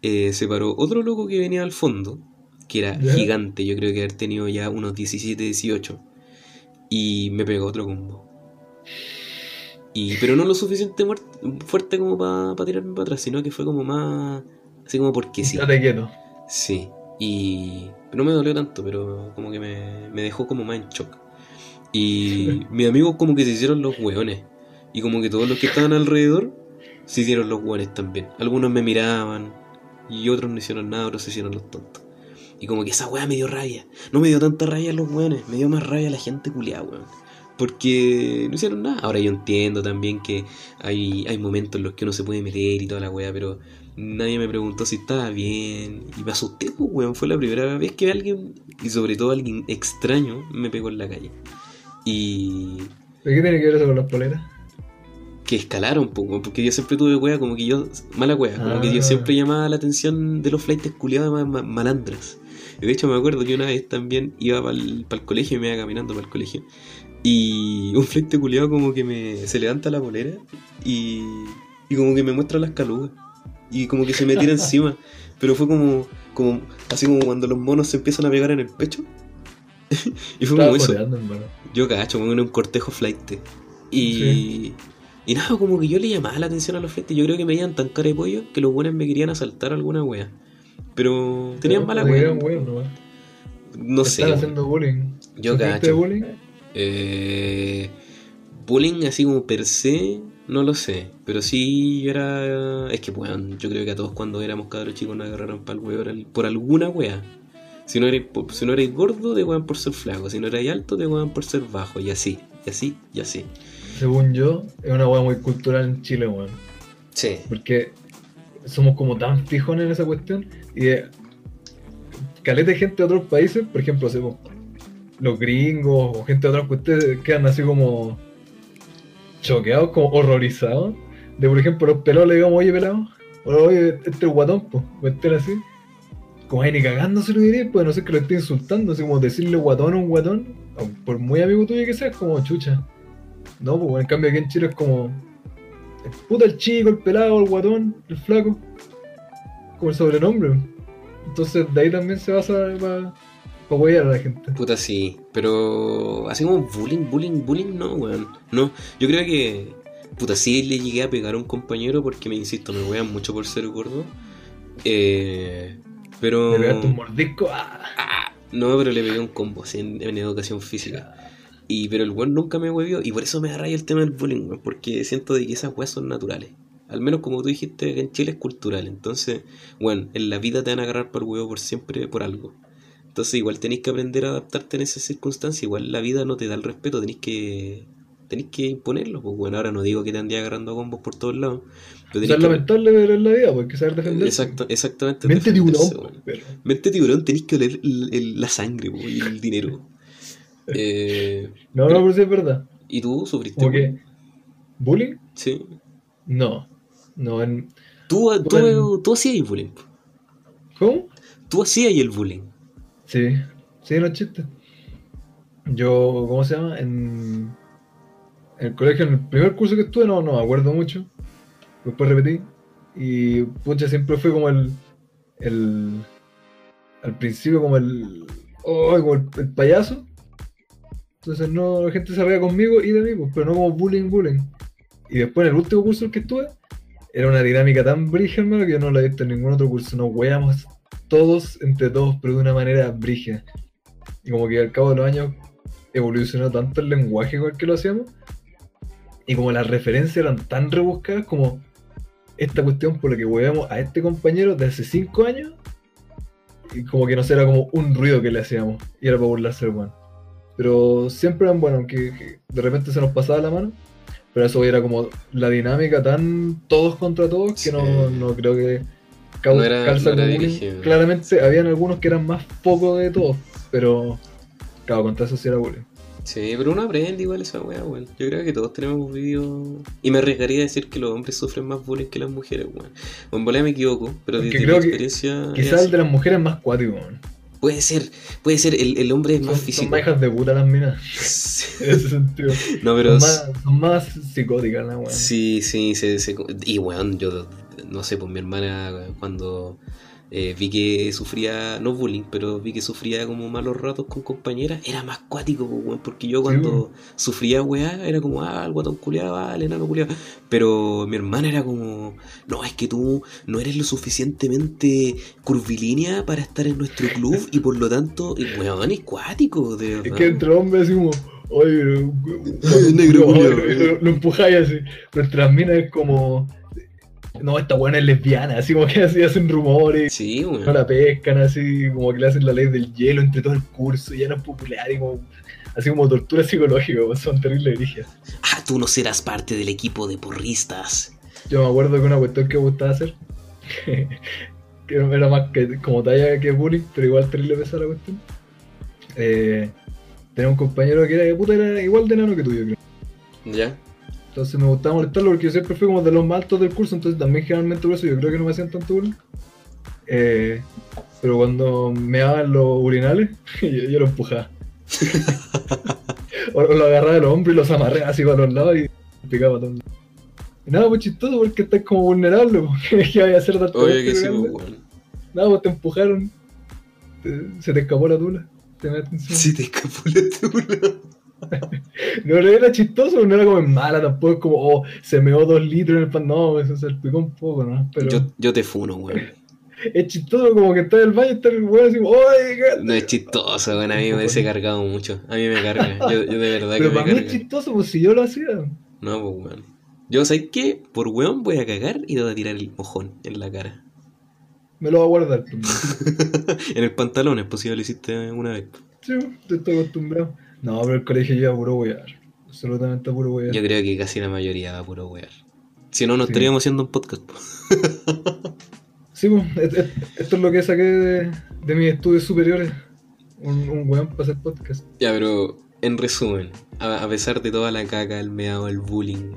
eh, se paró otro loco que venía al fondo, que era gigante. Yo creo que haber tenido ya unos 17, 18. Y me pegó otro combo. Y, pero no lo suficiente fuerte como para tirarme para atrás, sino que fue como más. Así como porque sí. te quieto. Sí. Y. No me dolió tanto, pero como que me, me dejó como más en shock. Y mis amigos como que se hicieron los hueones. Y como que todos los que estaban alrededor se hicieron los hueones también. Algunos me miraban y otros no hicieron nada, otros se hicieron los tontos. Y como que esa weá me dio rabia. No me dio tanta rabia a los hueones, me dio más rabia a la gente culiada, weón. Porque no hicieron nada. Ahora yo entiendo también que hay, hay momentos en los que uno se puede meter y toda la weá, pero nadie me preguntó si estaba bien. Y me asusté, pues, weón. Fue la primera vez que alguien, y sobre todo alguien extraño, me pegó en la calle. Y. ¿Qué tiene que ver eso con las poleras? Que escalaron un poco, porque yo siempre tuve wea, como que yo. Mala wea, como que yo ah. siempre llamaba la atención de los flights culiados malandras. De hecho, me acuerdo que una vez también iba para el, colegio y me iba caminando para el colegio. Y un flight culiado como que me se levanta la polera y, y como que me muestra las calugas. Y como que se me tira encima. Pero fue como, como así como cuando los monos se empiezan a pegar en el pecho. y fue como eso. Yo cacho, en un cortejo flight. Y. Y nada, como que yo le llamaba la atención a los flights. Yo creo que me veían tan cara de pollo que los buenos me querían asaltar alguna wea. Pero tenían mala wea. ¿no? no sé. Están haciendo bullying. Yo cacho. bullying? Eh, bullying así como per se, no lo sé. Pero sí yo era. Es que, weón, yo creo que a todos cuando éramos cabros chicos nos agarraron para el weón por alguna wea. Si no eres, si no eres gordo, te wean por ser flaco. Si no eres alto, te wean por ser bajo. Y así, y así, y así. Según yo, es una weá muy cultural en Chile, weón. Sí. Porque somos como tan fijones en esa cuestión. Y de caleta de gente de otros países, por ejemplo, los gringos o gente de otras cuestiones quedan así como choqueados, como horrorizados. De por ejemplo, los pelados le digamos, oye pelado, oye, este es guatón, pues, así como ni cagándose lo diré, pues no sé que lo esté insultando, así como decirle guatón a un guatón, por muy amigo tuyo que sea, es como chucha. No, pues en cambio aquí en Chile es como el puta el chico, el pelado, el guatón, el flaco, como el sobrenombre. Entonces de ahí también se basa para pa a la gente. Puta sí, pero así como bullying, bullying, bullying, no, weón. No, yo creo que, puta sí le llegué a pegar a un compañero porque me insisto, me wean mucho por ser gordo. Eh, pero. Le un mordisco. Ah. Ah, no, pero le pegué un combo así en, educación física. Y, pero el weón nunca me huevió. Y por eso me agarra el tema del bullying, Porque siento de que esas weas son naturales. Al menos como tú dijiste, en Chile es cultural. Entonces, bueno, en la vida te van a agarrar por huevo por siempre por algo. Entonces, igual tenéis que aprender a adaptarte en esas circunstancias. Igual la vida no te da el respeto, tenéis que tenéis que imponerlo. Pues bueno, ahora no digo que te andé agarrando combos por todos lados. Pero es lamentable ver en la vida, porque pues, saber. Exacto, exactamente. Mente tiburón. Mente tiburón, tenéis que oler la sangre pues, y el dinero. eh, no, no, pero sí es verdad. ¿Y tú sufriste bullying? ¿Bullying? Sí. No. No, en. Tú, tú, tú hacías el bullying. ¿Cómo? Tú hacías el bullying. Sí, sí, no chiste. Yo, ¿cómo se llama? En en el colegio, en el primer curso que estuve, no, no me acuerdo mucho. Después repetí. Y pucha, siempre fue como el. el al principio, como el. Oh, como el, payaso. Entonces, no, la gente se reía conmigo y de mí, pues, pero no como bullying, bullying. Y después, en el último curso que estuve, era una dinámica tan brígida, hermano, que yo no la he visto en ningún otro curso. Nos weamos todos entre todos, pero de una manera brígida. Y como que al cabo de los años evolucionó tanto el lenguaje el que lo hacíamos, y como las referencias eran tan rebuscadas como esta cuestión por la que huevamos a este compañero de hace 5 años, y como que no era como un ruido que le hacíamos, y era para burlarse del bueno. Pero siempre eran bueno, aunque de repente se nos pasaba la mano, pero eso era como la dinámica tan todos contra todos que no, no, creo que no era, Claramente habían algunos que eran más poco de todos, pero claro, contra eso sí era bullying. Sí, pero uno aprende igual esa weá, weón. Yo creo que todos tenemos vivido. Y me arriesgaría a decir que los hombres sufren más bullying que las mujeres, weón. En volea me equivoco, pero desde mi experiencia. Quizás el de las mujeres es más cuático, weón. Puede ser, puede ser, el, el hombre es más físico. Son más hijas de puta las minas. En ese sentido. No, pero. Son más, son más psicóticas, ¿no, weón? Sí, sí, se, se, y weón, yo no sé, pues mi hermana cuando eh, vi que sufría, no bullying, pero vi que sufría como malos ratos con compañeras, era más cuático, porque yo cuando sufría weá, era como, ah, el guatón culiado, vale, enano culiado. Pero mi hermana era como, no, es que tú no eres lo suficientemente curvilínea para estar en nuestro club y por lo tanto, y weón, es cuático, de verdad. Es que entre hombres como, oye, negro, lo, lo empujáis así. Nuestras minas es como no, esta buena es lesbiana, así como que así hacen rumores, sí, no la pescan, así como que le hacen la ley del hielo entre todo el curso, y ya no es popular, y como, así como tortura psicológica, son terribles origen. Ah, tú no serás parte del equipo de porristas. Yo me acuerdo que una cuestión que me gustaba hacer, que era más que como talla que bullying, pero igual terrible pesada la cuestión. Eh, tenía un compañero que era de puta, era igual de enano que tú, yo creo. Ya. Entonces me gustaba molestarlo porque yo siempre fui como de los más altos del curso, entonces también generalmente por eso yo creo que no me hacían tanto bullying. Eh, pero cuando me daban los urinales, yo, lo empujaba. o lo agarraba de los hombros y los amarré así para los lados y picaba todo. Y nada, pues chistoso porque estás como vulnerable, porque ¿qué vaya a hacer tanto? Oye, que sí, pues, bueno. Nada, pues te empujaron, se te escapó la tula. Te Sí, te escapó la tula no, era chistoso, no era como mala tampoco, como, oh, se meó dos litros en el pan. No, eso se picó un poco, ¿no? Pero... Yo, yo te funo, weón. Es chistoso como que está en el baño y está el weón así, ¡Oye! No es chistoso, weón. A mí me hubiese cargado mucho. A mí me carga. Yo, yo de verdad Pero que para me mí es chistoso, pues si yo lo hacía. No, pues weón. Yo sé que por weón voy a cagar y voy a tirar el mojón en la cara. Me lo voy a guardar. en el pantalón, es posible lo hiciste una vez. Sí, te estoy acostumbrado. No, pero el colegio lleva puro wear. Absolutamente puro wear. Yo creo que casi la mayoría va puro wear. Si no, no estaríamos haciendo un podcast. sí, pues, esto es lo que saqué de, de mis estudios superiores. Un, un weón para hacer podcast. Ya, pero en resumen, a, pesar de toda la caca, el meado, el bullying,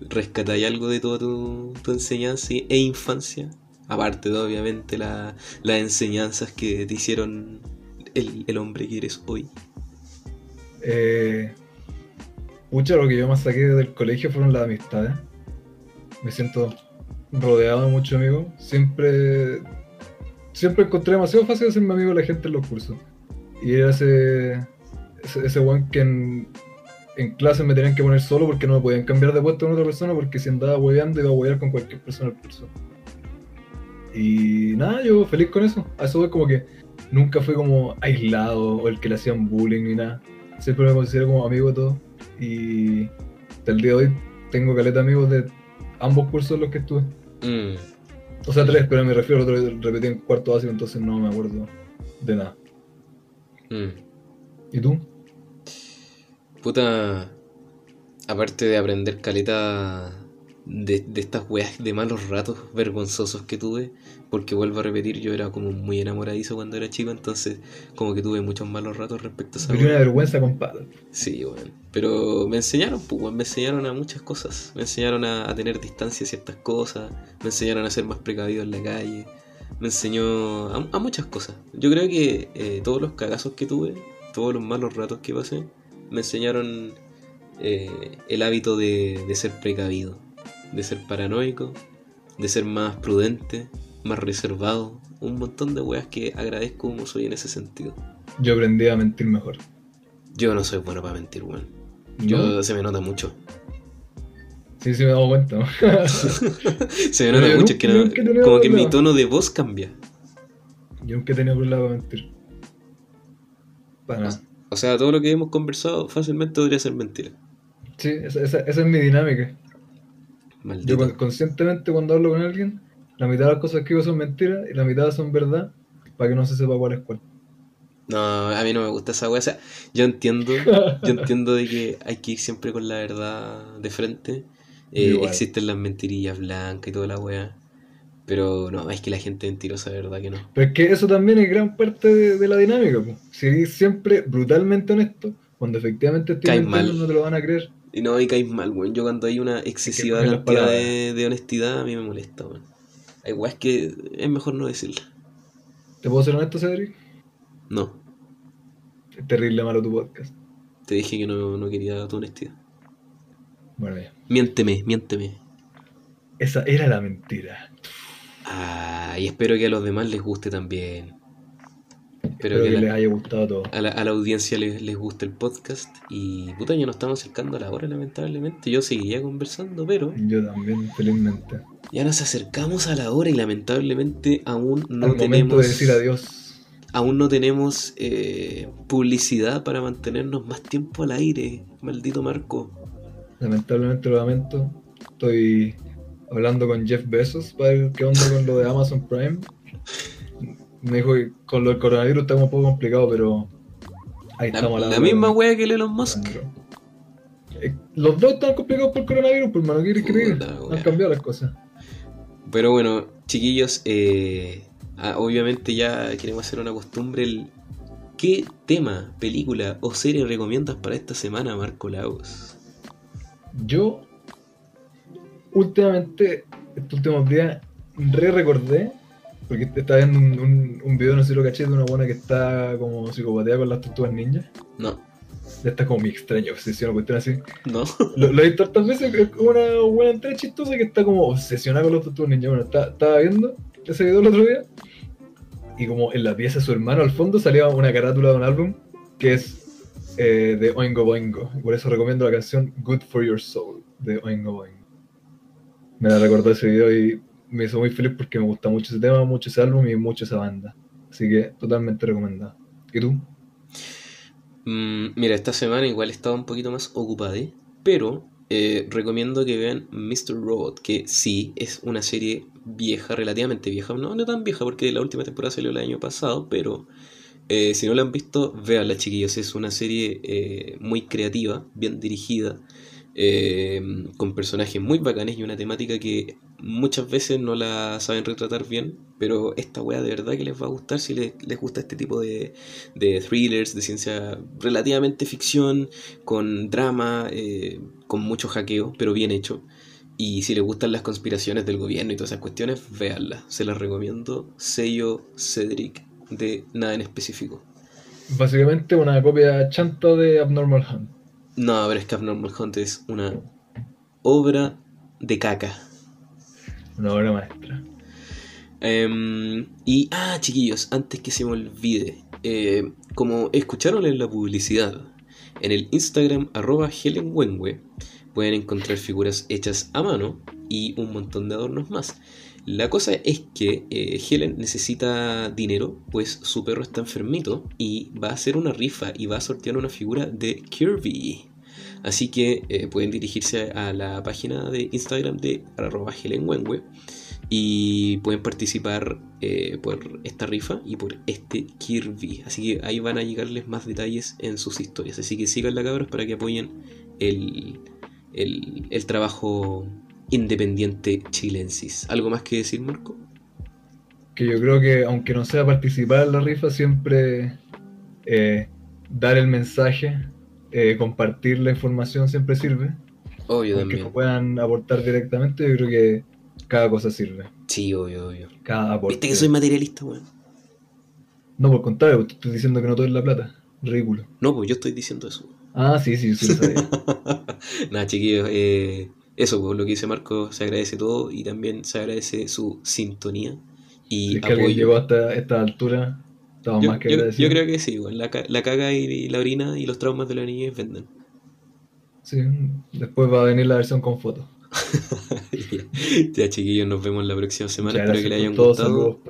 ¿rescatáis algo de toda tu, tu enseñanza e infancia? Aparte de, obviamente, las enseñanzas que te hicieron el, el hombre que eres hoy. Eh, lo que yo más saqué del colegio fueron las amistades. Me siento rodeado de muchos amigos. Siempre, siempre encontré demasiado fácil hacerme amigo de la gente en los cursos. Y era ese, ese, que en, en clase me tenían que poner solo porque no me podían cambiar de puesto con otra persona porque si andaba hueveando iba a huevear con cualquier persona del curso. Y nada, yo feliz con eso. A eso fue como que nunca fui como aislado o el que le hacían bullying ni nada siempre me considero como amigo de todos. Y hasta el día de hoy tengo caleta amigos de ambos cursos en los que estuve. Mm. O sea, tres, pero me refiero a otro repetí en cuarto básico, entonces no me acuerdo de nada. Mm. ¿Y tú? Puta. Aparte de aprender caleta de, de estas weas de malos ratos vergonzosos que tuve, porque vuelvo a repetir, yo era como muy enamoradizo cuando era chico, entonces como que tuve muchos malos ratos respecto a esa. Pero una vergüenza, compadre. Sí, bueno. Pero me enseñaron, pues, me enseñaron a muchas cosas. Me enseñaron a, tener distancia a ciertas cosas, me enseñaron a ser más precavido en la calle, me enseñó a, muchas cosas. Yo creo que eh, todos los cagazos que tuve, todos los malos ratos que pasé, me enseñaron eh, el hábito de, de ser precavido, de ser paranoico, de ser más prudente más reservado, un montón de weas que agradezco como soy en ese sentido. Yo aprendí a mentir mejor. Yo no soy bueno para mentir, weón. Yo se me nota mucho. Sí, sí me he dado cuenta. se me nota mucho, que como que mi tono de voz cambia. Yo nunca he tenido problema para mentir. Para nada. O sea, todo lo que hemos conversado fácilmente podría ser mentira. Sí, esa, esa, esa es mi dinámica. Maldito. Yo conscientemente cuando hablo con alguien, la mitad de las cosas que digo son mentiras y la mitad son verdad, para que no se sepa cuál es cuál. No, a mí no me gusta esa wea. O sea, yo entiendo, yo entiendo de que hay que ir siempre con la verdad de frente. Eh, existen las mentirillas blancas y toda la wea. Pero no, es que la gente mentirosa, de verdad que no. Pero es que eso también es gran parte de, la dinámica. Si eres siempre brutalmente honesto, Cuando efectivamente estoy mal. no te lo van a creer. Y no, y caes mal, weón. Yo cuando hay una excesiva cantidad de, de, honestidad, a mí me molesta, weón. Hay weas que es mejor no decirla. ¿Te puedo ser honesto, Cedric? No. Es terrible malo tu podcast. Te dije que no, no quería tu honestidad. Bueno, ya. Miénteme, miénteme. Esa era la mentira. Ah, y espero que a los demás les guste también. Espero, que, les haya gustado todo. A la, a la audiencia les, les, guste el podcast. Y puta, ya nos estamos acercando a la hora, lamentablemente. Yo seguiría conversando, pero. Yo también, felizmente. Ya nos acercamos a la hora y lamentablemente aún no Al tenemos. de decir adiós. Aún no tenemos eh, publicidad para mantenernos más tiempo al aire, maldito Marco. Lamentablemente lo lamento. Estoy hablando con Jeff Bezos para ver qué onda con lo de Amazon Prime. Me dijo que con lo del coronavirus está un poco complicado, pero ahí estamos La misma wea que el Elon Musk. Eh, los dos están complicados por el coronavirus, por mano, ¿quieres creer? Han cambiado las cosas. Pero bueno, chiquillos, eh, ah, obviamente ya queremos hacer una costumbre. El, ¿Qué tema, película o serie recomiendas para esta semana, Marco Lagos? Yo, últimamente, estos últimos días, re recordé, porque estaba viendo un, un, video, no sé si lo caché, de una buena que está como psicopatía con las tortugas ninjas. No. Esta como mi extraña obsesión cuestión así. No. Lo, lo he visto tantas veces, es una buena entrada chistosa que está como obsesionada con los tortugas ninjas. Bueno, estaba viendo ese video el otro día y como en la pieza de su hermano al fondo salía una carátula de un álbum que es eh, de Oingo Boingo. Y por eso recomiendo la canción Good for Your Soul de Oingo Boingo. Me la recordó ese video y me hizo muy feliz porque me gusta mucho ese tema, mucho ese álbum y mucho esa banda. Así que totalmente recomendado. ¿Y tú? Mm, mira, esta semana igual estaba un poquito más ocupada, pero eh, recomiendo que vean Mr. Robot, que sí, es una serie vieja, relativamente vieja, no, no tan vieja porque la última temporada salió el año pasado, pero eh, si no la han visto, véanla chiquillos, es una serie eh, muy creativa, bien dirigida, con personajes muy bacanes y una temática que muchas veces no la saben retratar bien, pero esta wea de verdad que les va a gustar si les, gusta este tipo de, de, thrillers, de ciencia relativamente ficción, con drama, eh, con mucho hackeo, pero bien hecho. Y si les gustan las conspiraciones del gobierno y todas esas cuestiones, véanla. Se las recomiendo. Sello Cedric de nada en específico. Básicamente una copia chanta de Abnormal Hunt. No, pero es que Abnormal Hunt es una obra de caca. Una obra maestra. Em, y, ah, chiquillos, antes que se me olvide, eh, como escucharon en la publicidad, en el Instagram arroba helenwengue pueden encontrar figuras hechas a mano y un montón de adornos más. La cosa es que eh, Helen necesita dinero, pues su perro está enfermito y va a hacer una rifa y va a sortear una figura de Kirby. Así que eh, pueden dirigirse a la página de Instagram de arroba y pueden participar eh, por esta rifa y por este Kirby. Así que ahí van a llegarles más detalles en sus historias. Así que sigan la cabros para que apoyen el, el, trabajo independiente chilensis. ¿Algo más que decir, Marco? Que yo creo que aunque no sea participar en la rifa, siempre eh, dar el mensaje eh, compartir la información siempre sirve. Obvio también. Que no puedan aportar directamente, yo creo que cada cosa sirve. Sí, obvio, obvio. Cada aporte. Viste que soy materialista, weón. No, por contrario, te estoy diciendo que no todo es la plata. Ridículo. No, pues yo estoy diciendo eso. Ah, sí, sí, sí lo sabía. Nada, chiquillos, eh, eso, pues, lo que dice Marco, se agradece todo y también se agradece su sintonía y si es que alguien llegó hasta esta altura, yo, creo que sí, la, la caga y, la orina y los traumas de la niña venden. Sí, después va a venir la versión con fotos. ya, chiquillos, nos vemos la próxima semana. Espero que les hayan gustado.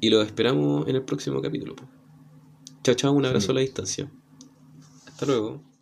Y los esperamos en el próximo capítulo. Chao, chao, un abrazo a la distancia. Hasta luego.